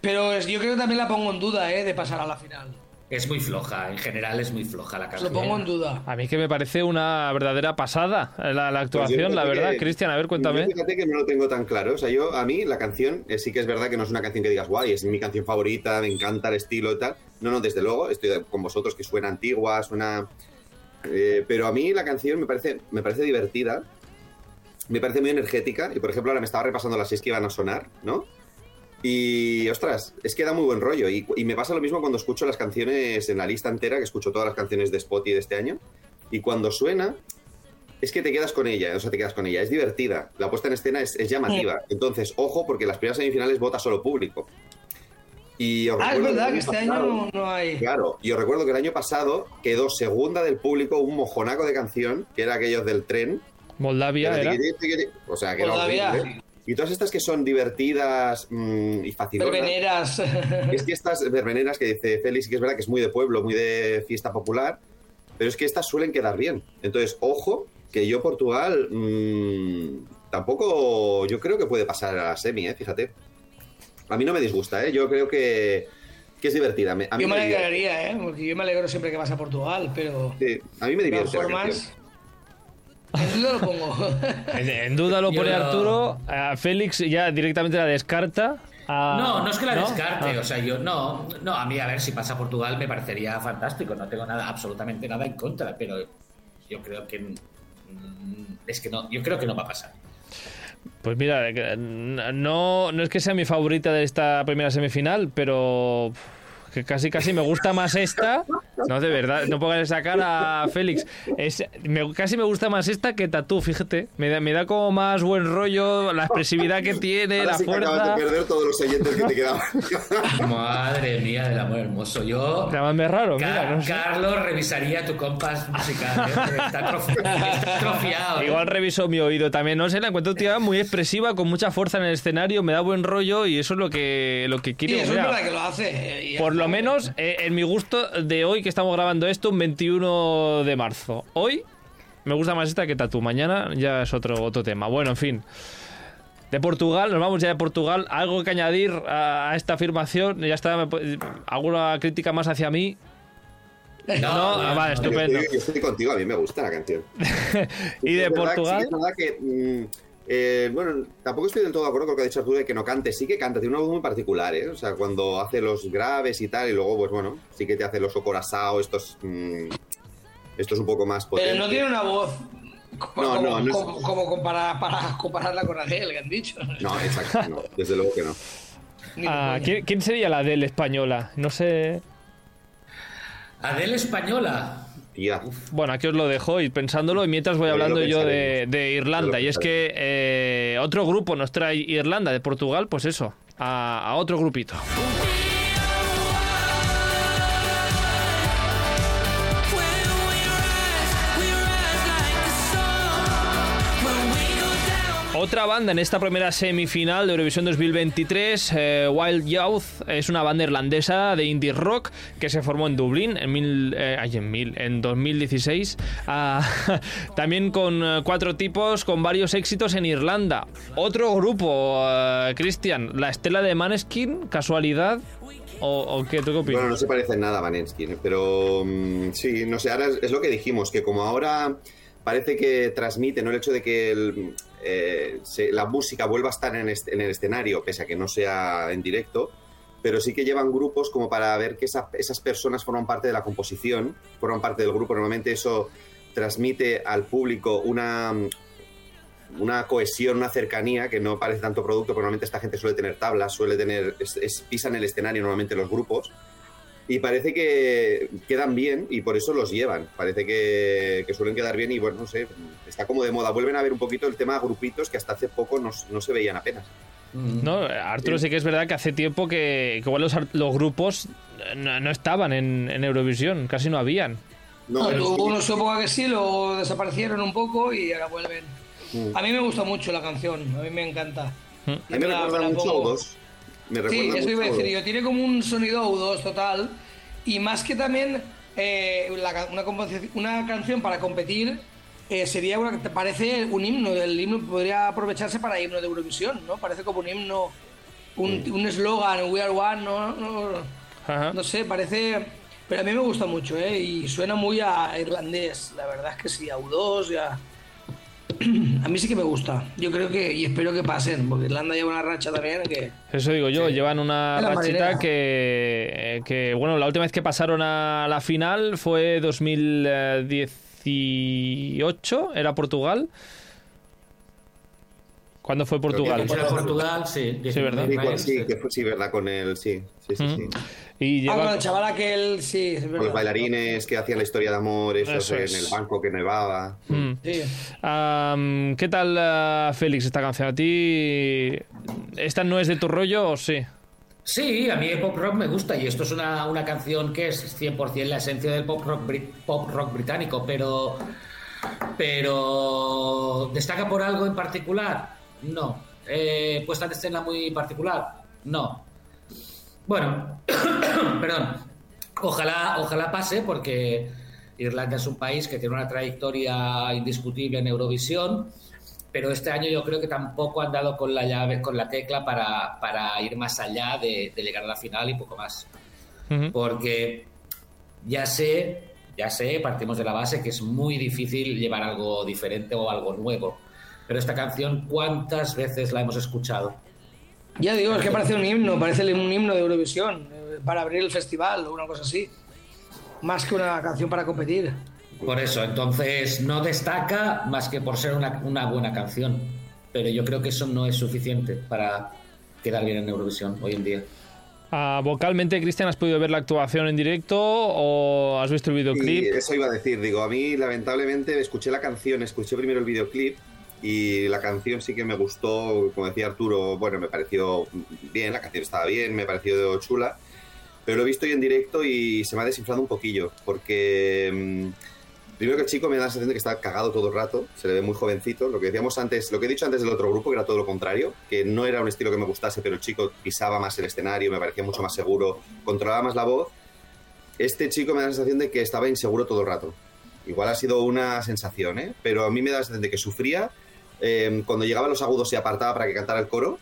Speaker 2: Pero es- yo creo que también la pongo en duda, ¿eh? De pasar a la final.
Speaker 3: Es muy floja, en general es muy floja la
Speaker 2: Lo
Speaker 3: canción.
Speaker 2: pongo en duda.
Speaker 1: a mí que me parece una verdadera pasada eh, la, la
Speaker 4: Pues
Speaker 1: actuación, la
Speaker 4: fíjate
Speaker 1: verdad. Cristian, a ver, cuéntame.
Speaker 4: Fíjate que no lo tengo tan claro. O sea, yo, a mí, la canción, eh, sí que es verdad que no es una canción que digas, guay, es mi canción favorita, me encanta el estilo y tal. No, no, desde luego, estoy con vosotros que suena antigua, suena. Eh, pero a mí la canción me parece, me parece divertida, me parece muy energética. Y por ejemplo, ahora me estaba repasando las seis que iban a sonar, ¿no? Y ostras, es que da muy buen rollo. Y, y me pasa lo mismo cuando escucho las canciones en la lista entera, que escucho todas las canciones de Spotify de este año. Y cuando suena, es que te quedas con ella, o sea, te quedas con ella. Es divertida. La puesta en escena es, es llamativa. Entonces, ojo, porque las primeras semifinales vota solo público. Y os
Speaker 2: Ah, es
Speaker 4: recuerdo
Speaker 2: verdad que este
Speaker 4: pasado-
Speaker 2: año no, no hay.
Speaker 4: Claro, y os recuerdo que el año pasado quedó segunda del público un mojonaco de canción, que era aquellos del tren.
Speaker 1: Moldavia era.
Speaker 4: O sea, que era
Speaker 2: Moldavia.
Speaker 4: horrible. Y todas estas que son divertidas mm, y facilonas.
Speaker 2: Verbeneras. *laughs*
Speaker 4: Es que estas verbeneras que dice Félix, que es verdad que es muy de pueblo, muy de fiesta popular, pero es que estas suelen quedar bien. Entonces, ojo, que yo Portugal mm, tampoco, yo creo que puede pasar a la semi, ¿eh? fíjate. A mí no me disgusta, ¿eh? yo creo que, que es divertida. A mí
Speaker 2: Yo me alegraría, ¿eh? Porque yo me alegro siempre que vas a Portugal, pero.
Speaker 4: Sí, a mí me divierte.
Speaker 2: formas. En duda lo pongo. *laughs*
Speaker 1: En, en duda lo pone Arturo. A Félix ya directamente la descarta.
Speaker 3: No, no es que la descarte,
Speaker 1: Ah.
Speaker 3: o sea, yo no, no, a mí a ver si pasa a Portugal me parecería fantástico, no tengo nada, absolutamente nada en contra, pero yo creo que mm, es que no, yo creo que no va a pasar.
Speaker 1: Pues mira, eh, no, no es que sea mi favorita de esta primera semifinal, pero que casi casi me gusta más esta. *laughs* No, de verdad, no pongas esa cara a Félix. Es, me- casi me gusta más esta que Tatú, fíjate. Me da, me da como más buen rollo, la expresividad que tiene,
Speaker 4: Ahora
Speaker 1: la
Speaker 4: sí que acabas
Speaker 1: fuerza.
Speaker 4: de perder todos los oyentes que te quedaban. *laughs*
Speaker 3: Madre mía del amor hermoso, yo...
Speaker 1: Llámame raro,
Speaker 3: Ca-
Speaker 1: mira, no sé.
Speaker 3: Carlos revisaría tu compás musical, ¿eh? *laughs* está, atrofiado. ¿eh?
Speaker 1: Igual reviso mi oído también, no sé, la encuentro tía muy expresiva, con mucha fuerza en el escenario, me da buen rollo y eso es lo que, lo que
Speaker 2: Y
Speaker 1: quiero.
Speaker 2: eso es verdad que lo hace. eh,
Speaker 1: Por lo menos eh, en mi gusto de hoy que estamos grabando esto, un 21 de marzo. Hoy me gusta más esta que Tatu. Mañana ya es otro, otro tema. Bueno, en fin. De Portugal, nos vamos ya de Portugal. ¿Algo que añadir a, esta afirmación? Ya está. me ¿Alguna crítica más hacia mí? No, ah, vale, estupendo.
Speaker 4: estoy, yo estoy contigo, a mí me gusta la canción. *laughs*
Speaker 1: Y de
Speaker 4: Es verdad-
Speaker 1: Portugal.
Speaker 4: sí, es verdad que Eh, bueno, tampoco estoy del todo de acuerdo con lo que ha dicho Arturo de que no cante. Sí que canta, tiene una voz muy particular, ¿eh? O sea, cuando hace los graves y tal, y luego, pues bueno, sí que te hace los ocorazao, estos. mm, estos un poco más potentes.
Speaker 2: Pero no tiene una voz como,
Speaker 4: No, no, no es-
Speaker 2: como, como comparar- para compararla con Adele, que han dicho.
Speaker 4: No, exacto, no, desde luego que no.
Speaker 1: Ah. ¿quién, quién sería la del española? No sé.
Speaker 3: Adele española.
Speaker 1: Bueno, aquí os lo dejo y pensándolo, y mientras voy hablando yo de, Irlanda. Y es que eh, otro grupo nos trae Irlanda de Portugal, pues eso, a, a otro grupito. Otra banda en esta primera semifinal de Eurovisión 2023, eh, Wild Youth, es una banda irlandesa de indie rock que se formó en Dublín en, mil, eh, en, mil, en 2016. Ah, *laughs* también con eh, cuatro tipos con varios éxitos en Irlanda. Otro grupo, Cristian, la estela de Maneskin, casualidad. ¿O, qué, ¿Tú qué opinas?
Speaker 4: Bueno, no se parece en nada a Vanenskin, pero mm, sí, no sé, ahora es, es lo que dijimos, que como ahora parece que transmite, ¿no? El hecho de que el, eh, la música vuelva a estar en, el escenario, pese a que no sea en directo, pero sí que llevan grupos como para ver que esa- esas personas forman parte de la composición, forman parte del grupo. Normalmente eso transmite al público una, una cohesión, una cercanía que no parece tanto producto, porque normalmente esta gente suele tener tablas, suele tener, es- es- pisan el escenario normalmente los grupos. Y parece que quedan bien y por eso los llevan. Parece que, suelen quedar bien y bueno, no sé, está como de moda. Vuelven a ver un poquito el tema de grupitos que hasta hace poco no, no se veían apenas.
Speaker 3: Mm-hmm.
Speaker 1: No, Arturo sí. que es verdad que hace tiempo que, igual los, los, grupos no, estaban en, Eurovisión, casi no habían.
Speaker 4: No, hubo
Speaker 2: unos época que sí, luego desaparecieron un poco y ahora vuelven.
Speaker 4: Mm.
Speaker 2: A mí me gusta mucho la canción, a mí me encanta.
Speaker 1: Mm.
Speaker 4: A mí me,
Speaker 2: me
Speaker 4: recuerda mucho a me
Speaker 2: Sí, eso iba a decir
Speaker 4: U2.
Speaker 2: yo. Tiene como un sonido U2 total. Y más que también eh, la una, una canción para competir, eh, sería una que te parece un himno. El himno podría aprovecharse para himno de Eurovisión, ¿no? Parece como un himno, un un eslogan, We Are One, ¿no? No,
Speaker 1: Ajá.
Speaker 2: no sé, parece. Pero a mí me gusta mucho, ¿eh? Y suena muy a irlandés. La verdad es que sí, a U2 y a. *clears throat* A mí sí que me gusta. Yo creo que, y espero que pasen, porque Irlanda lleva una racha también que.
Speaker 1: Eso digo yo, llevan una rachita
Speaker 2: marinera.
Speaker 1: que, que, bueno, la última vez que pasaron a la final fue 2018, era Portugal. ¿Cuándo fue Portugal?
Speaker 3: Era Portugal, sí.
Speaker 1: Sí, ¿verdad?
Speaker 4: Sí, con-
Speaker 3: Maíz,
Speaker 4: sí, que fue, sí, verdad, con el. Sí, sí, sí.
Speaker 1: Mm.
Speaker 4: sí.
Speaker 1: Y
Speaker 2: Ah, con el chaval aquel, sí, es
Speaker 4: Con los bailarines que hacían la historia de amor, esos
Speaker 1: Eso
Speaker 4: en el banco que nevaba.
Speaker 1: Mm.
Speaker 2: Sí.
Speaker 1: ¿Qué tal, ah, Félix, esta canción? ¿A ti esta no es de tu rollo o sí?
Speaker 3: Sí, a mí el pop rock me gusta y esto es una, una canción que es 100% la esencia del pop rock, pop rock británico, pero, pero ¿destaca por algo en particular? No. Eh, ¿Puesta en escena muy particular? No. Bueno, *coughs* perdón. Ojalá, ojalá pase porque Irlanda es un país que tiene una trayectoria indiscutible en Eurovisión, pero este año yo creo que tampoco han dado con la llave, con la tecla para, para ir más allá de, de llegar a la final y poco más. Porque ya sé, ya sé, partimos de la base que es muy difícil llevar algo diferente o algo nuevo. Pero esta canción, ¿cuántas veces la hemos escuchado?
Speaker 2: Ya digo, es que parece un himno, parece un himno de Eurovisión, eh, para abrir el festival o una cosa así. Más que una canción para competir.
Speaker 3: Por eso, entonces no destaca más que por ser una, una buena canción. Pero yo creo que eso no es suficiente para quedar bien en Eurovisión hoy en día.
Speaker 1: Ah, vocalmente, Cristian, ¿has podido ver la actuación en directo o has visto el videoclip?
Speaker 4: eso iba a decir, digo, a mí lamentablemente escuché la canción, escuché primero el videoclip y la canción sí que me gustó, como decía Arturo, bueno, me pareció bien, la canción estaba bien, me pareció chula, pero lo he visto hoy en directo y se me ha desinflado un poquillo, porque mm, primero que el chico me da la sensación de que está cagado todo el rato, se le ve muy jovencito, lo que decíamos antes, lo que he dicho antes del otro grupo, que era todo lo contrario, que no era un estilo que me gustase, pero el chico pisaba más el escenario, me parecía mucho más seguro, controlaba más la voz, este chico me da la sensación de que estaba inseguro todo el rato. Igual ha sido una sensación, ¿eh? Pero a mí me da la sensación de que sufría eh, cuando llegaban los agudos se apartaba para que cantara el coro.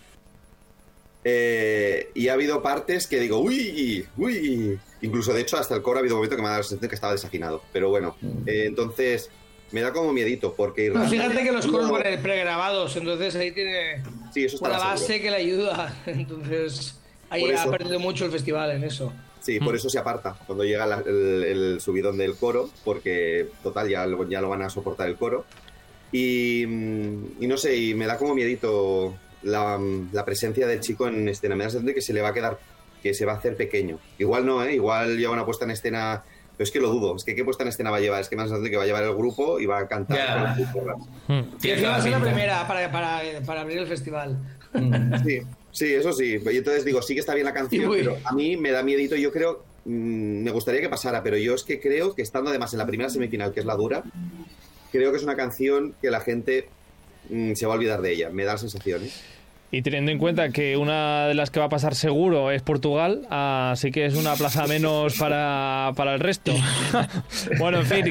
Speaker 4: Eh, y ha habido partes que digo, uy, uy. Incluso, de hecho, hasta el coro ha habido un momento que me ha dado la sensación que estaba desafinado. Pero bueno, eh, entonces, Me da como miedito, porque Irlanda...
Speaker 2: fíjate que los coros
Speaker 4: no-
Speaker 2: van a ir pregrabados, entonces ahí tiene
Speaker 4: Sí, eso seguro.
Speaker 2: base que le ayuda. *laughs* Entonces, ahí
Speaker 4: Por
Speaker 2: ha
Speaker 4: eso.
Speaker 2: perdido mucho el festival en eso.
Speaker 4: Sí, por eso se aparta cuando llega la- el, el subidón del coro, porque total ya, ya lo van a soportar el coro. Y, y no sé, y me da como miedito la, la presencia del chico en escena. Me da la sensación de que se le va a quedar, que se va a hacer pequeño. Igual no, ¿eh? Igual lleva una puesta en escena. Pero es que lo dudo. Es que qué puesta en escena va a llevar. Es que me da la sensación de que va a llevar el grupo y va a cantar.
Speaker 3: Ya.
Speaker 4: con sus porras.
Speaker 2: Y
Speaker 3: Tiene
Speaker 2: encima va a ser la primera para, para, para abrir el festival. *laughs*
Speaker 4: Sí, sí, eso sí. Y entonces digo, sí que está bien la canción, pero a mí me da miedito. Yo creo, mm, me gustaría que pasara, pero yo es que creo que estando además en la primera semifinal, que es la dura, creo que es una canción que la gente mm, se va a olvidar de ella. Me da la sensación. ¿eh?
Speaker 1: Y teniendo en cuenta que una de las que va a pasar seguro es Portugal, así que es una plaza menos para, para el resto. *laughs* bueno, en fin,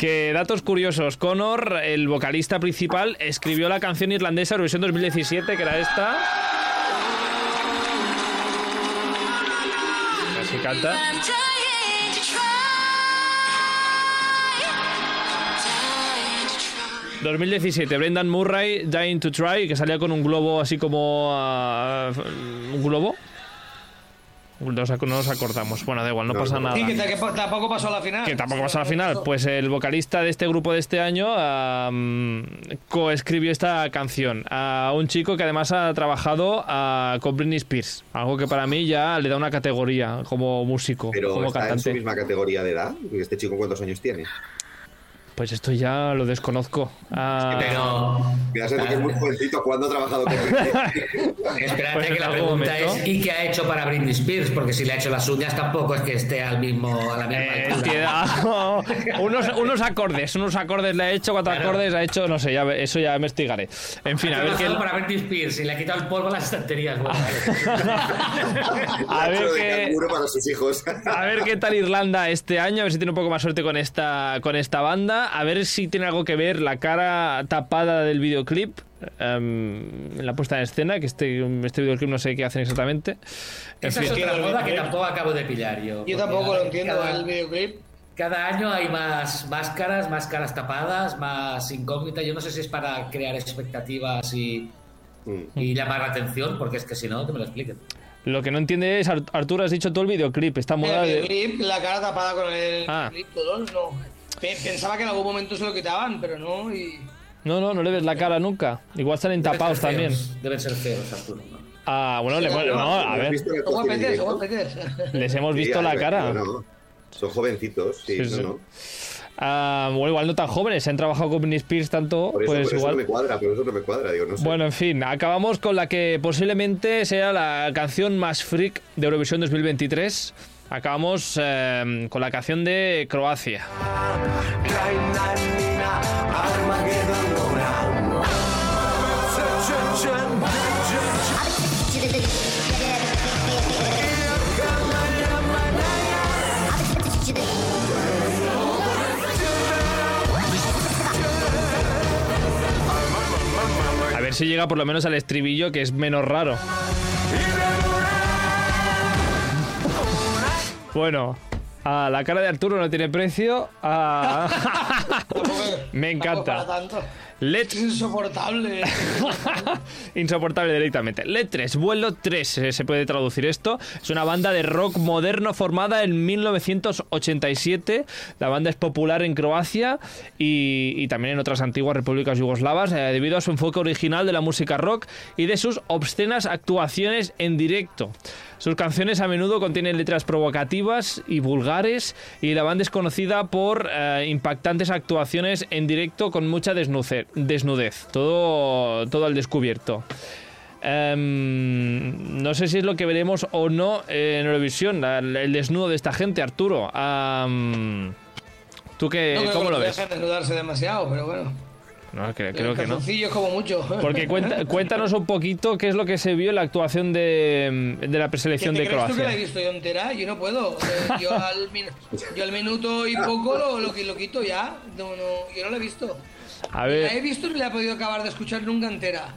Speaker 1: que datos curiosos. Connor, el vocalista principal, escribió la canción irlandesa Eurovisión 2017, que era esta. Así canta. 2017, Brendan Murray, Dying to Try, que salía con un globo así como... ah, ¿Un globo? No nos, ac- no nos acordamos. Bueno, da igual, no pasa nada.
Speaker 2: Sí, que, tampoco pasó a la final.
Speaker 1: Que tampoco pasó a la final. Pues el vocalista de este grupo de este año am, coescribió esta canción a un chico que además ha trabajado ah, con Britney Spears. Algo que para mí ya le da una categoría como músico,
Speaker 4: Pero
Speaker 1: como
Speaker 4: está en su
Speaker 1: cantante.
Speaker 4: misma categoría de edad. Este chico, ¿cuántos años tiene?
Speaker 1: Pues esto ya lo desconozco. Ah,
Speaker 3: Pero.
Speaker 4: Sensación que es muy jovencito cuando ha trabajado con *laughs*
Speaker 3: Espérate
Speaker 1: Pues
Speaker 3: que la pregunta
Speaker 1: momento.
Speaker 3: es ¿y qué ha hecho para Britney Spears? Porque si le ha hecho las uñas tampoco es que esté al mismo, a la misma
Speaker 1: Eh,
Speaker 3: altura. *laughs*
Speaker 1: unos, unos acordes, unos acordes le ha hecho, cuatro
Speaker 3: Claro.
Speaker 1: acordes ha hecho, no sé, ya, eso ya investigaré. En fin, a ver qué,
Speaker 3: para Britney Spears y le ha quitado el polvo a las estanterías. bueno, *laughs*
Speaker 1: a ver qué,
Speaker 4: para sus hijos.
Speaker 1: a ver qué tal Irlanda este año, a ver si tiene un poco más suerte con esta, con esta banda, a ver si tiene algo que ver la cara tapada del videoclip. em, en la puesta en escena, que este, este videoclip no sé qué hacen exactamente. En
Speaker 3: Esa
Speaker 1: fin.
Speaker 3: es otra moda que tampoco acabo de pillar yo.
Speaker 2: Yo tampoco lo entiendo,
Speaker 3: cada-
Speaker 2: el videoclip.
Speaker 3: Cada año hay más máscaras, más caras tapadas, más incógnitas. Yo no sé si es para crear expectativas y,
Speaker 4: Mm.
Speaker 3: y llamar la atención, porque es que si no, que me lo expliquen.
Speaker 1: Lo que no entiende es, Ar- Arturo, has dicho todo el videoclip, esta moda
Speaker 2: El
Speaker 1: de...
Speaker 2: videoclip, la cara tapada con el
Speaker 1: Ah.
Speaker 2: clip, todo, no. Pe- Pensaba que en algún momento se lo quitaban, pero no. Y...
Speaker 1: No, no, no le ves la cara nunca. Igual salen
Speaker 3: Deben
Speaker 1: tapados
Speaker 3: ser
Speaker 1: también.
Speaker 3: Deben ser feos, Arturo. ¿no?
Speaker 1: Ah, bueno, le, no, a
Speaker 4: ¿Has
Speaker 1: ver, *laughs* les hemos visto la
Speaker 4: ver,
Speaker 1: cara.
Speaker 4: no, Son jovencitos, sí,
Speaker 1: Sí,
Speaker 4: no,
Speaker 1: sí.
Speaker 4: no.
Speaker 1: Ah, bueno, igual no tan jóvenes, han trabajado con Britney Spears tanto,
Speaker 4: Por eso,
Speaker 1: pues
Speaker 4: por eso
Speaker 1: igual.
Speaker 4: no me cuadra, por eso no me cuadra, digo, no sé.
Speaker 1: Bueno, en fin, acabamos con la que posiblemente sea la canción más freak de Eurovisión 2023. Acabamos eh, con la canción de Croacia. A ver si llega por lo menos al estribillo, que es menos raro. Bueno, a la cara de Arturo no tiene precio. a- *laughs* *laughs* Me encanta. Let's
Speaker 2: Es insoportable. *laughs*
Speaker 1: Insoportable directamente. Let3, vuelo 3, eh, se puede traducir esto. Es una banda de rock moderno formada en 1987. La banda es popular en Croacia y, y también en otras antiguas repúblicas yugoslavas eh, debido a su enfoque original de la música rock y de sus obscenas actuaciones en directo. Sus canciones a menudo contienen letras provocativas y vulgares y la banda es conocida por eh, impactantes actuaciones en directo con mucha desnuce- desnudez, todo, todo al descubierto. Em, no sé si es lo que veremos o no en Eurovisión, el desnudo de esta gente, Arturo. ¿Tú qué,
Speaker 2: No
Speaker 1: cómo lo ves?
Speaker 2: dejen desnudarse demasiado, pero bueno.
Speaker 1: No, cre- creo que no.
Speaker 2: Calzoncillos como mucho.
Speaker 1: Porque cuenta- *laughs* cuéntanos un poquito qué es lo que se vio en la actuación de, de la
Speaker 2: ¿Qué
Speaker 1: preselección de
Speaker 2: tú que la he
Speaker 1: Croacia.
Speaker 2: visto yo entera? Yo no puedo. Yo al, yo al minuto y poco lo, lo, lo quito ya. No, no, yo no la he visto.
Speaker 1: A
Speaker 2: La he visto y no la he podido acabar de escuchar nunca entera.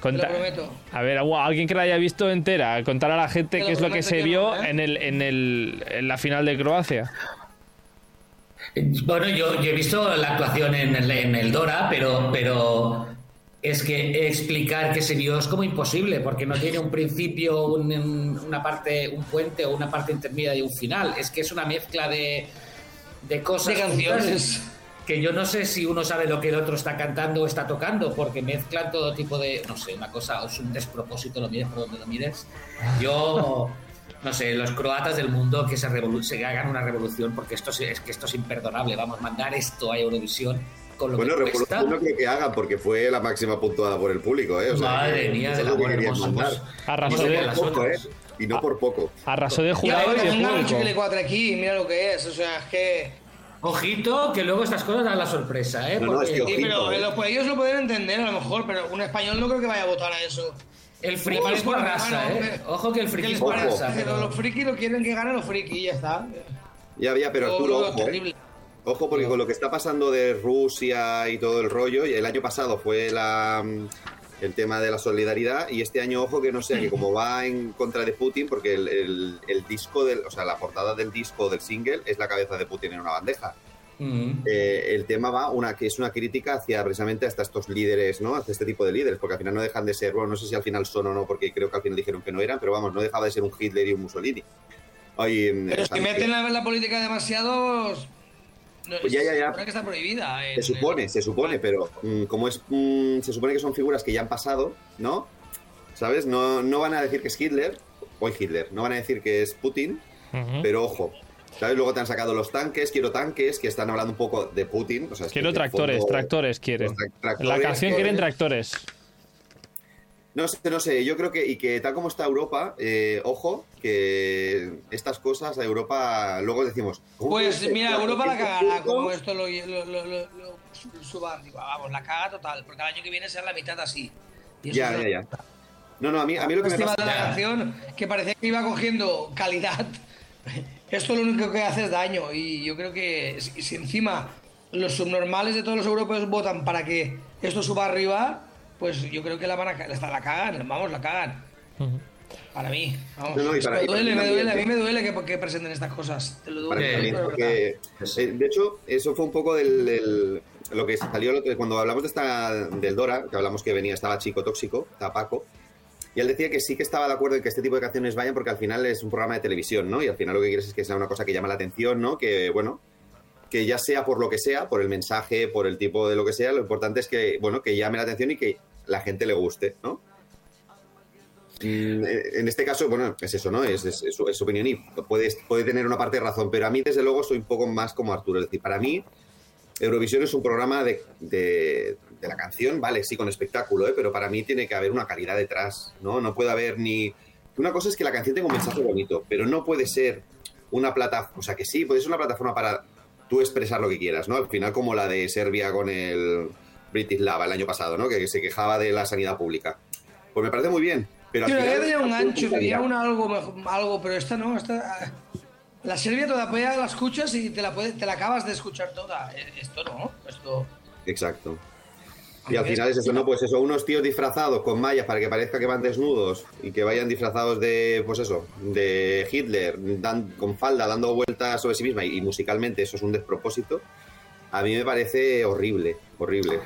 Speaker 1: conta-
Speaker 2: Te lo prometo.
Speaker 1: a ver, alguien que la haya visto entera, contar a la gente
Speaker 2: Te lo
Speaker 1: qué es lo que se
Speaker 2: que
Speaker 1: vio
Speaker 2: no, ¿eh?
Speaker 1: en, el, en, el, en la final de Croacia.
Speaker 3: Bueno, yo, yo he visto la actuación en el, en el Dora, pero, pero es que explicar que se vio es como imposible, porque no tiene un principio, un- un- una parte, un puente o una parte intermedia y un final. Es que es una mezcla de, de cosas.
Speaker 2: De canciones.
Speaker 3: Que yo no sé si uno sabe lo que el otro está cantando o está tocando, porque mezclan todo tipo de. No sé, una cosa, es un despropósito, lo mires por donde lo mires. Yo. No sé, los croatas del mundo que se, se hagan una revolución, porque esto es, que esto es imperdonable. Vamos, mandar esto a Eurovisión con lo
Speaker 4: Bueno,
Speaker 3: que cuesta.
Speaker 4: revolución no creo que hagan porque fue la máxima puntuada por el público, ¿eh? O sea,
Speaker 3: Madre
Speaker 4: que
Speaker 3: mía,
Speaker 4: querían
Speaker 3: hermoso.
Speaker 4: mandar.
Speaker 3: pues,
Speaker 1: Arrasó
Speaker 3: no
Speaker 1: de-
Speaker 4: ¿eh? Y no por poco.
Speaker 1: Arrasó de
Speaker 2: Y
Speaker 1: jurado
Speaker 2: ahora
Speaker 1: y de
Speaker 2: venga un
Speaker 1: público.
Speaker 2: chicle 4 aquí, mira lo que es. O sea, es que.
Speaker 3: Ojito, que luego estas cosas dan la sorpresa, ¿eh?
Speaker 4: No, no,
Speaker 3: Porque
Speaker 4: es que
Speaker 2: Sí, pero
Speaker 4: eh.
Speaker 2: los- pues ellos lo pueden entender a lo mejor, pero un español no creo que vaya a votar a eso.
Speaker 3: el friquismo
Speaker 2: parece-
Speaker 3: arrasa,
Speaker 2: bueno,
Speaker 3: ¿eh? Ojo que el
Speaker 2: ¿Qué les
Speaker 3: friquismo
Speaker 4: Ojo.
Speaker 2: parece?
Speaker 3: arrasa.
Speaker 2: Que
Speaker 3: pero-
Speaker 2: Los frikis lo quieren que ganen los frikis y ya está.
Speaker 4: Ya había, pero Arturo, ojo, ¿eh?
Speaker 2: terrible.
Speaker 4: Ojo, porque con lo que está pasando de Rusia y todo el rollo, y el año pasado fue la, mm, el tema de la solidaridad, y este año, ojo, que no sea que como va en contra de Putin, porque el, el- el disco, del, o sea, la portada del disco del single es la cabeza de Putin en una bandeja.
Speaker 3: Mm.
Speaker 4: Eh, el tema va una que es una crítica hacia precisamente hasta estos líderes, ¿no? Hacia este tipo de líderes, porque al final no dejan de ser, bueno, no sé si al final son o no, porque creo que al final dijeron que no eran, pero vamos, no dejaba de ser un Hitler y un Mussolini. Ay,
Speaker 2: Pero si
Speaker 4: que-
Speaker 2: meten la, la política demasiado. No,
Speaker 4: Pues ya, ya, ya.
Speaker 2: se supone que está prohibida. en-
Speaker 4: Se supone, se supone, pero mm, como es, mm, se supone que son figuras que ya han pasado, ¿no? ¿Sabes? No, no van a decir que es Hitler, hoy Hitler, no van a decir que es Putin, pero ojo, ¿sabes? Luego te han sacado los tanques, quiero tanques, que están hablando un poco de Putin. O sea,
Speaker 1: Quiero tractores,
Speaker 4: fondo-
Speaker 1: tractores quieren.
Speaker 4: tra- tractores,
Speaker 1: La canción quieren tractores.
Speaker 4: No sé, no sé, yo creo que, y que tal como está Europa, eh, ojo, que estas cosas a Europa, luego decimos... ¿cómo
Speaker 2: Pues
Speaker 4: ser?
Speaker 2: mira, Europa la
Speaker 4: porque
Speaker 2: cagará, como esto lo, lo, lo, lo- suban. Digo, vamos, la caga total, porque el año que viene será la mitad así. Y eso
Speaker 4: Ya, ya, ya. No, no, a mí, a mí lo que me pasa...
Speaker 2: de la canción que parecía que iba cogiendo calidad. Esto lo único que hace es daño. Y yo creo que si, si encima los subnormales de todos los europeos votan para que esto suba arriba, pues yo creo que la van a ca- la, la cagan, vamos, la cagan. Para mí, vamos.
Speaker 4: No, no, y para-
Speaker 2: me
Speaker 4: y
Speaker 2: duele, me duele, a mí
Speaker 4: ¿eh?
Speaker 2: me duele que, que presenten estas cosas. Te lo digo.
Speaker 4: Para mí
Speaker 3: Eh,
Speaker 4: porque, de hecho, eso fue un poco del, del- lo que salió el otro- cuando hablamos de esta, del Dora, que hablamos que venía, estaba Chico Tóxico, estaba Paco, y él decía que sí que estaba de acuerdo en que este tipo de canciones vayan porque al final es un programa de televisión, ¿no? Y al final lo que quieres es que sea una cosa que llama la atención, ¿no? Que, bueno, que ya sea por lo que sea, por el mensaje, por el tipo de lo que sea, lo importante es que, bueno, que llame la atención y que la gente le guste, ¿no? Mm, En este caso, bueno, es eso, ¿no? Es, es- su, opinión y puede, puede tener una parte de razón, pero a mí, desde luego, soy un poco más como Arturo. Es decir, para mí, Eurovisión es un programa de, de- de la canción, vale, sí, con espectáculo, ¿eh? pero para mí tiene que haber una calidad detrás, ¿no? No puede haber ni... Una cosa es que la canción tenga un mensaje bonito, pero no puede ser una plataforma, o sea, que sí, puede ser una plataforma para tú expresar lo que quieras, ¿no? Al final como la de Serbia con el British Lava el año pasado, ¿no? Que se quejaba de la sanidad pública. Pues me parece muy bien, pero
Speaker 2: ya tenía un gancho, tenía
Speaker 4: calidad.
Speaker 2: un algo, algo, pero esta no, esta... La Serbia todavía la escuchas y te la, puede- te la acabas de escuchar toda. Eh, Esto no, esto...
Speaker 4: Exacto. Y al final es eso, ¿no? Pues eso, unos tíos disfrazados con mallas para que parezca que van desnudos y que vayan disfrazados de, pues eso, de Hitler, dan- con falda, dando vueltas sobre sí misma y, y musicalmente eso es un despropósito. A mí me parece horrible, horrible.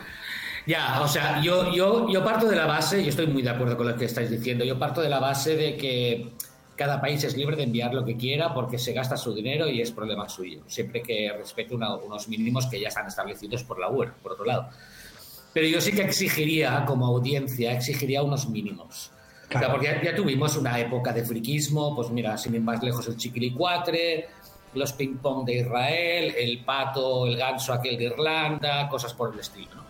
Speaker 3: Ya, o sea, yo, yo, yo parto de la base, y estoy muy de acuerdo con lo que estáis diciendo, yo parto de la base de que cada país es libre de enviar lo que quiera porque se gasta su dinero y es problema suyo, siempre que respete una- unos mínimos que ya están establecidos por la UE, por otro lado. Pero yo sí que exigiría, como audiencia, exigiría unos mínimos. O sea, porque ya, ya tuvimos una época de friquismo, pues mira, sin ir más lejos el chiquilicuatre, los ping pong de Israel, el pato, el ganso aquel de Irlanda, cosas por el estilo.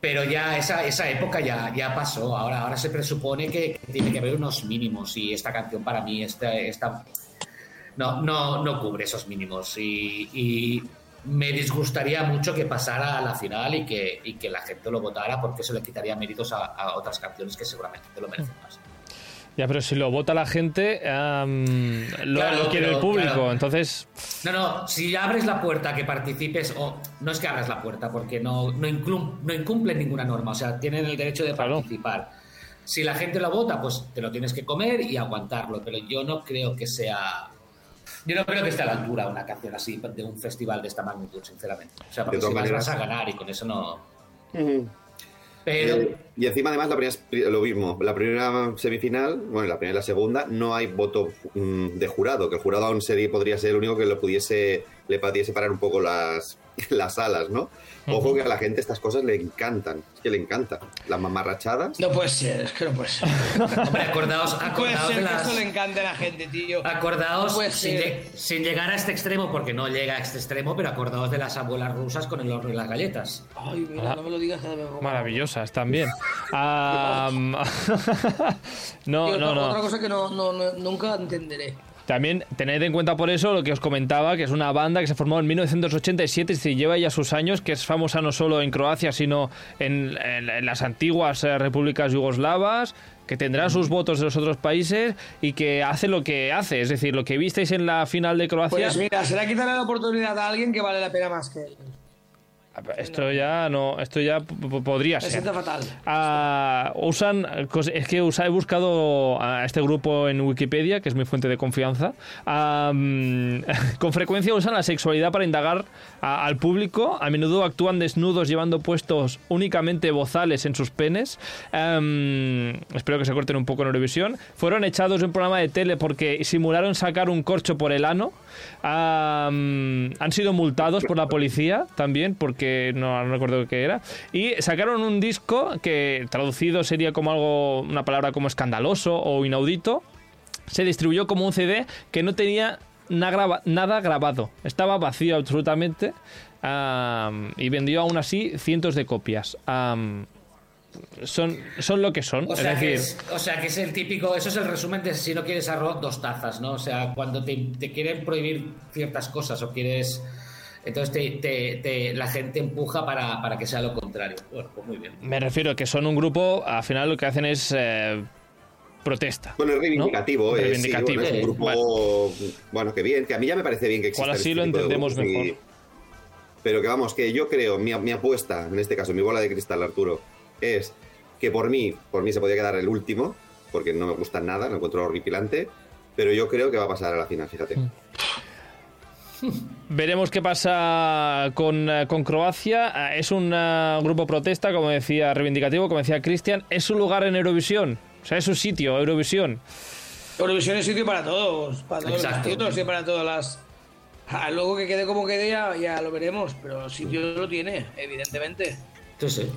Speaker 3: Pero ya esa, esa época ya, ya pasó. Ahora, ahora se presupone que tiene que haber unos mínimos y esta canción para mí esta, esta, no, no, no cubre esos mínimos. Y, y me disgustaría mucho que pasara a la final y que, y que la gente lo votara porque eso le quitaría méritos a, a otras canciones que seguramente te lo merecen más.
Speaker 1: Ya, pero si lo vota la gente, lo,
Speaker 3: Claro,
Speaker 1: lo quiere
Speaker 3: pero,
Speaker 1: el público.
Speaker 3: claro.
Speaker 1: Entonces,
Speaker 3: No, no, si abres la puerta a que participes, o no es que abras la puerta, porque no, no, incumplen ninguna norma, o sea, tienen el derecho de
Speaker 1: Claro.
Speaker 3: participar. Si la gente lo vota, pues te lo tienes que comer y aguantarlo, pero yo no creo que sea Yo no creo que esté a la altura una canción así de un festival de esta magnitud, sinceramente. O sea, porque si vas, vas a ganar y con eso no. Pero.
Speaker 4: Eh, y encima, además, la primera, lo mismo. La primera semifinal, bueno, la primera y la segunda, no hay voto mm, de jurado, que el jurado aún sería, podría ser el único que lo pudiese, le pudiese parar un poco las, *laughs* las alas, ¿no? Ojo que a la gente estas cosas le encantan, es que le encantan. Las mamarrachadas.
Speaker 2: No puede ser, es que no puede ser. *laughs*
Speaker 3: Hombre, acordaos,
Speaker 2: No puede
Speaker 3: acordaos
Speaker 2: ser
Speaker 3: de
Speaker 2: que
Speaker 3: las.
Speaker 2: esto le encante a la gente, tío.
Speaker 3: Acordaos,
Speaker 2: No
Speaker 3: sin,
Speaker 2: ser.
Speaker 3: lle- sin llegar a este extremo, porque no llega a este extremo, pero acordaos de las abuelas rusas con el horno y las galletas.
Speaker 2: Ay, mira, no me lo digas cada vez más.
Speaker 1: Maravillosas también. Am, *laughs* no,
Speaker 2: Tío,
Speaker 1: no,
Speaker 2: otra- Otra
Speaker 1: no.
Speaker 2: cosa que no, no- no- nunca entenderé.
Speaker 1: También tened en cuenta por eso lo que os comentaba, que es una banda que se formó en 1987 y se lleva ya sus años, que es famosa no solo en Croacia, sino en, en- en las antiguas eh, repúblicas yugoslavas, que tendrá sus votos de los otros países y que hace lo que hace. Es decir, lo que visteis en la final de Croacia...
Speaker 2: Pues mira, será quitarle la oportunidad a alguien que vale la pena más que él.
Speaker 1: Esto ya no, esto ya podría ser.
Speaker 2: fatal.
Speaker 1: Ah, usan, es que he buscado a este grupo en Wikipedia, que es mi fuente de confianza. Ah, *laughs* con frecuencia usan la sexualidad para indagar a- al público. A menudo actúan desnudos llevando puestos únicamente bozales en sus penes. Espero que se corten un poco en Eurovisión. Fueron echados de un programa de tele porque simularon sacar un corcho por el ano. Han sido multados por la policía también porque no, recuerdo qué era. Y sacaron un disco que traducido sería como algo, una palabra como escandaloso o inaudito. Se distribuyó como un CD que no tenía nada grabado. Estaba vacío absolutamente. am, y vendió aún así cientos de copias. Son, son lo que son.
Speaker 3: O
Speaker 1: es
Speaker 3: sea, que
Speaker 1: decir,
Speaker 3: es, o sea, que es el típico, eso es el resumen de si no quieres arroz, dos tazas, ¿no? O sea, cuando te, te quieren prohibir ciertas cosas o quieres... Entonces te, te- te- la gente empuja para, para que sea lo contrario. Bueno, pues muy bien.
Speaker 1: me refiero a que son un grupo, al final lo que hacen es eh, protesta.
Speaker 4: Bueno, es reivindicativo,
Speaker 1: ¿No?
Speaker 4: eh, sí,
Speaker 1: Reivindicativo.
Speaker 4: bueno, es un grupo, bueno, que bien, que a mí ya me parece bien que exista
Speaker 1: Igual así
Speaker 4: este
Speaker 1: lo entendemos
Speaker 4: y-
Speaker 1: mejor.
Speaker 4: Pero que vamos, que yo creo, mi, mi apuesta, en este caso, mi bola de cristal, Arturo, es que por mí, por mí se podría quedar el último, porque no me gusta nada, lo encuentro horripilante, pero yo creo que va a pasar a la final, fíjate.
Speaker 1: Mm. Veremos qué pasa con, eh, con Croacia. Ah, Es un eh, grupo protesta, como decía, reivindicativo, como decía Cristian. Es su lugar en Eurovisión. O sea, es su sitio, Eurovisión.
Speaker 2: Eurovisión es sitio para todos, para todos
Speaker 3: Exacto.
Speaker 2: los sitios y para todas las. Ah, luego que quede como quede ya, ya lo veremos, pero sitio lo tiene, evidentemente.
Speaker 3: Sí, sí.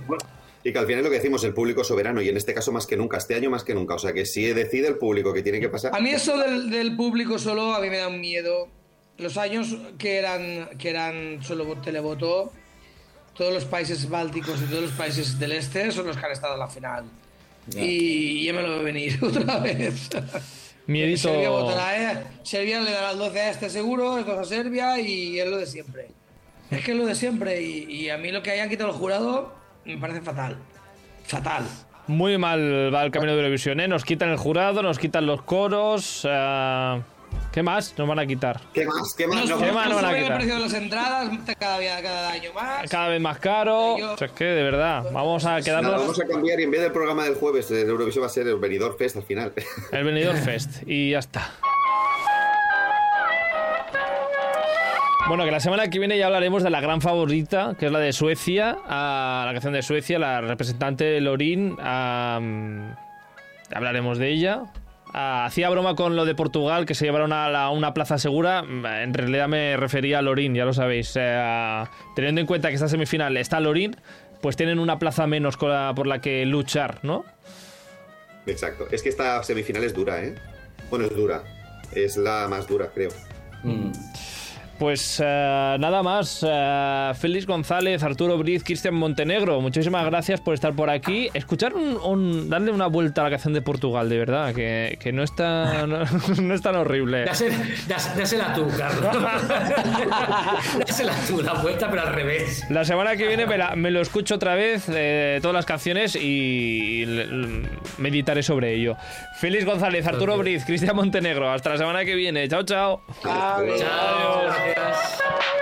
Speaker 4: Y que al final es lo que decimos, el público soberano, y en este caso más que nunca, este año más que nunca. O sea que si decide el público que tiene que pasar.
Speaker 2: A mí eso del, del público solo, a mí me da un miedo. Los años que eran, que eran solo televoto, todos los países bálticos y todos los países del este son los que han estado en la final.
Speaker 3: Ya.
Speaker 2: Y ya me lo veo venir *laughs* otra vez.
Speaker 1: Miedito.
Speaker 2: Serbia votará, ¿eh? Serbia le dará el 12 a este seguro, el 2 a Serbia y es lo de siempre. Es que es lo de siempre y, y a mí lo que hayan quitado el jurado me parece fatal. Fatal.
Speaker 1: Muy mal va el camino de Eurovisión, ¿eh? Nos quitan el jurado, nos quitan los coros. eh, ¿Qué más nos van a quitar?
Speaker 4: ¿Qué más? ¿Qué más?
Speaker 2: Nos,
Speaker 1: ¿Qué más nos van a
Speaker 2: suben el
Speaker 1: quitar?
Speaker 2: precio de las entradas cada, día, cada año más.
Speaker 1: Cada vez más caro.
Speaker 2: Yo-
Speaker 1: O sea, es que de verdad, vamos a
Speaker 4: Nada,
Speaker 1: quedarnos
Speaker 4: vamos a cambiar y en vez del programa del jueves de Eurovisión va a ser el Benidorm Fest al final.
Speaker 1: el Benidorm *laughs* Fest y ya está. Bueno, que la semana que viene ya hablaremos de la gran favorita, que es la de Suecia, a la canción de Suecia, la representante Lorin. hablaremos de ella. Ah, hacía broma con lo de Portugal, que se llevaron a la- una plaza segura. En realidad me refería a Lorin, ya lo sabéis. Eh, teniendo en cuenta que esta semifinal está Lorin, pues tienen una plaza menos con la- por la que luchar, ¿no?
Speaker 4: Exacto. Es que esta semifinal es dura, ¿eh? Bueno, es dura. Es la más dura, creo.
Speaker 3: Mm.
Speaker 1: Pues eh, nada más. eh, Félix González, Arturo Briz, Cristian Montenegro, muchísimas gracias por estar por aquí. Escuchar un, un- darle una vuelta a la canción de Portugal, de verdad, que, que no, está, no, *laughs* no es tan horrible.
Speaker 3: Dásela, dás- dásela tú, Carlos. *laughs* dásela tú, la vuelta, pero al revés.
Speaker 1: La semana que viene me, la- me lo escucho otra vez, eh, todas las canciones, y l- meditaré sobre ello. Félix González, Arturo Briz, Cristian Montenegro, hasta la semana que viene. Chao, chao.
Speaker 2: Ah,
Speaker 3: Chao. Adios.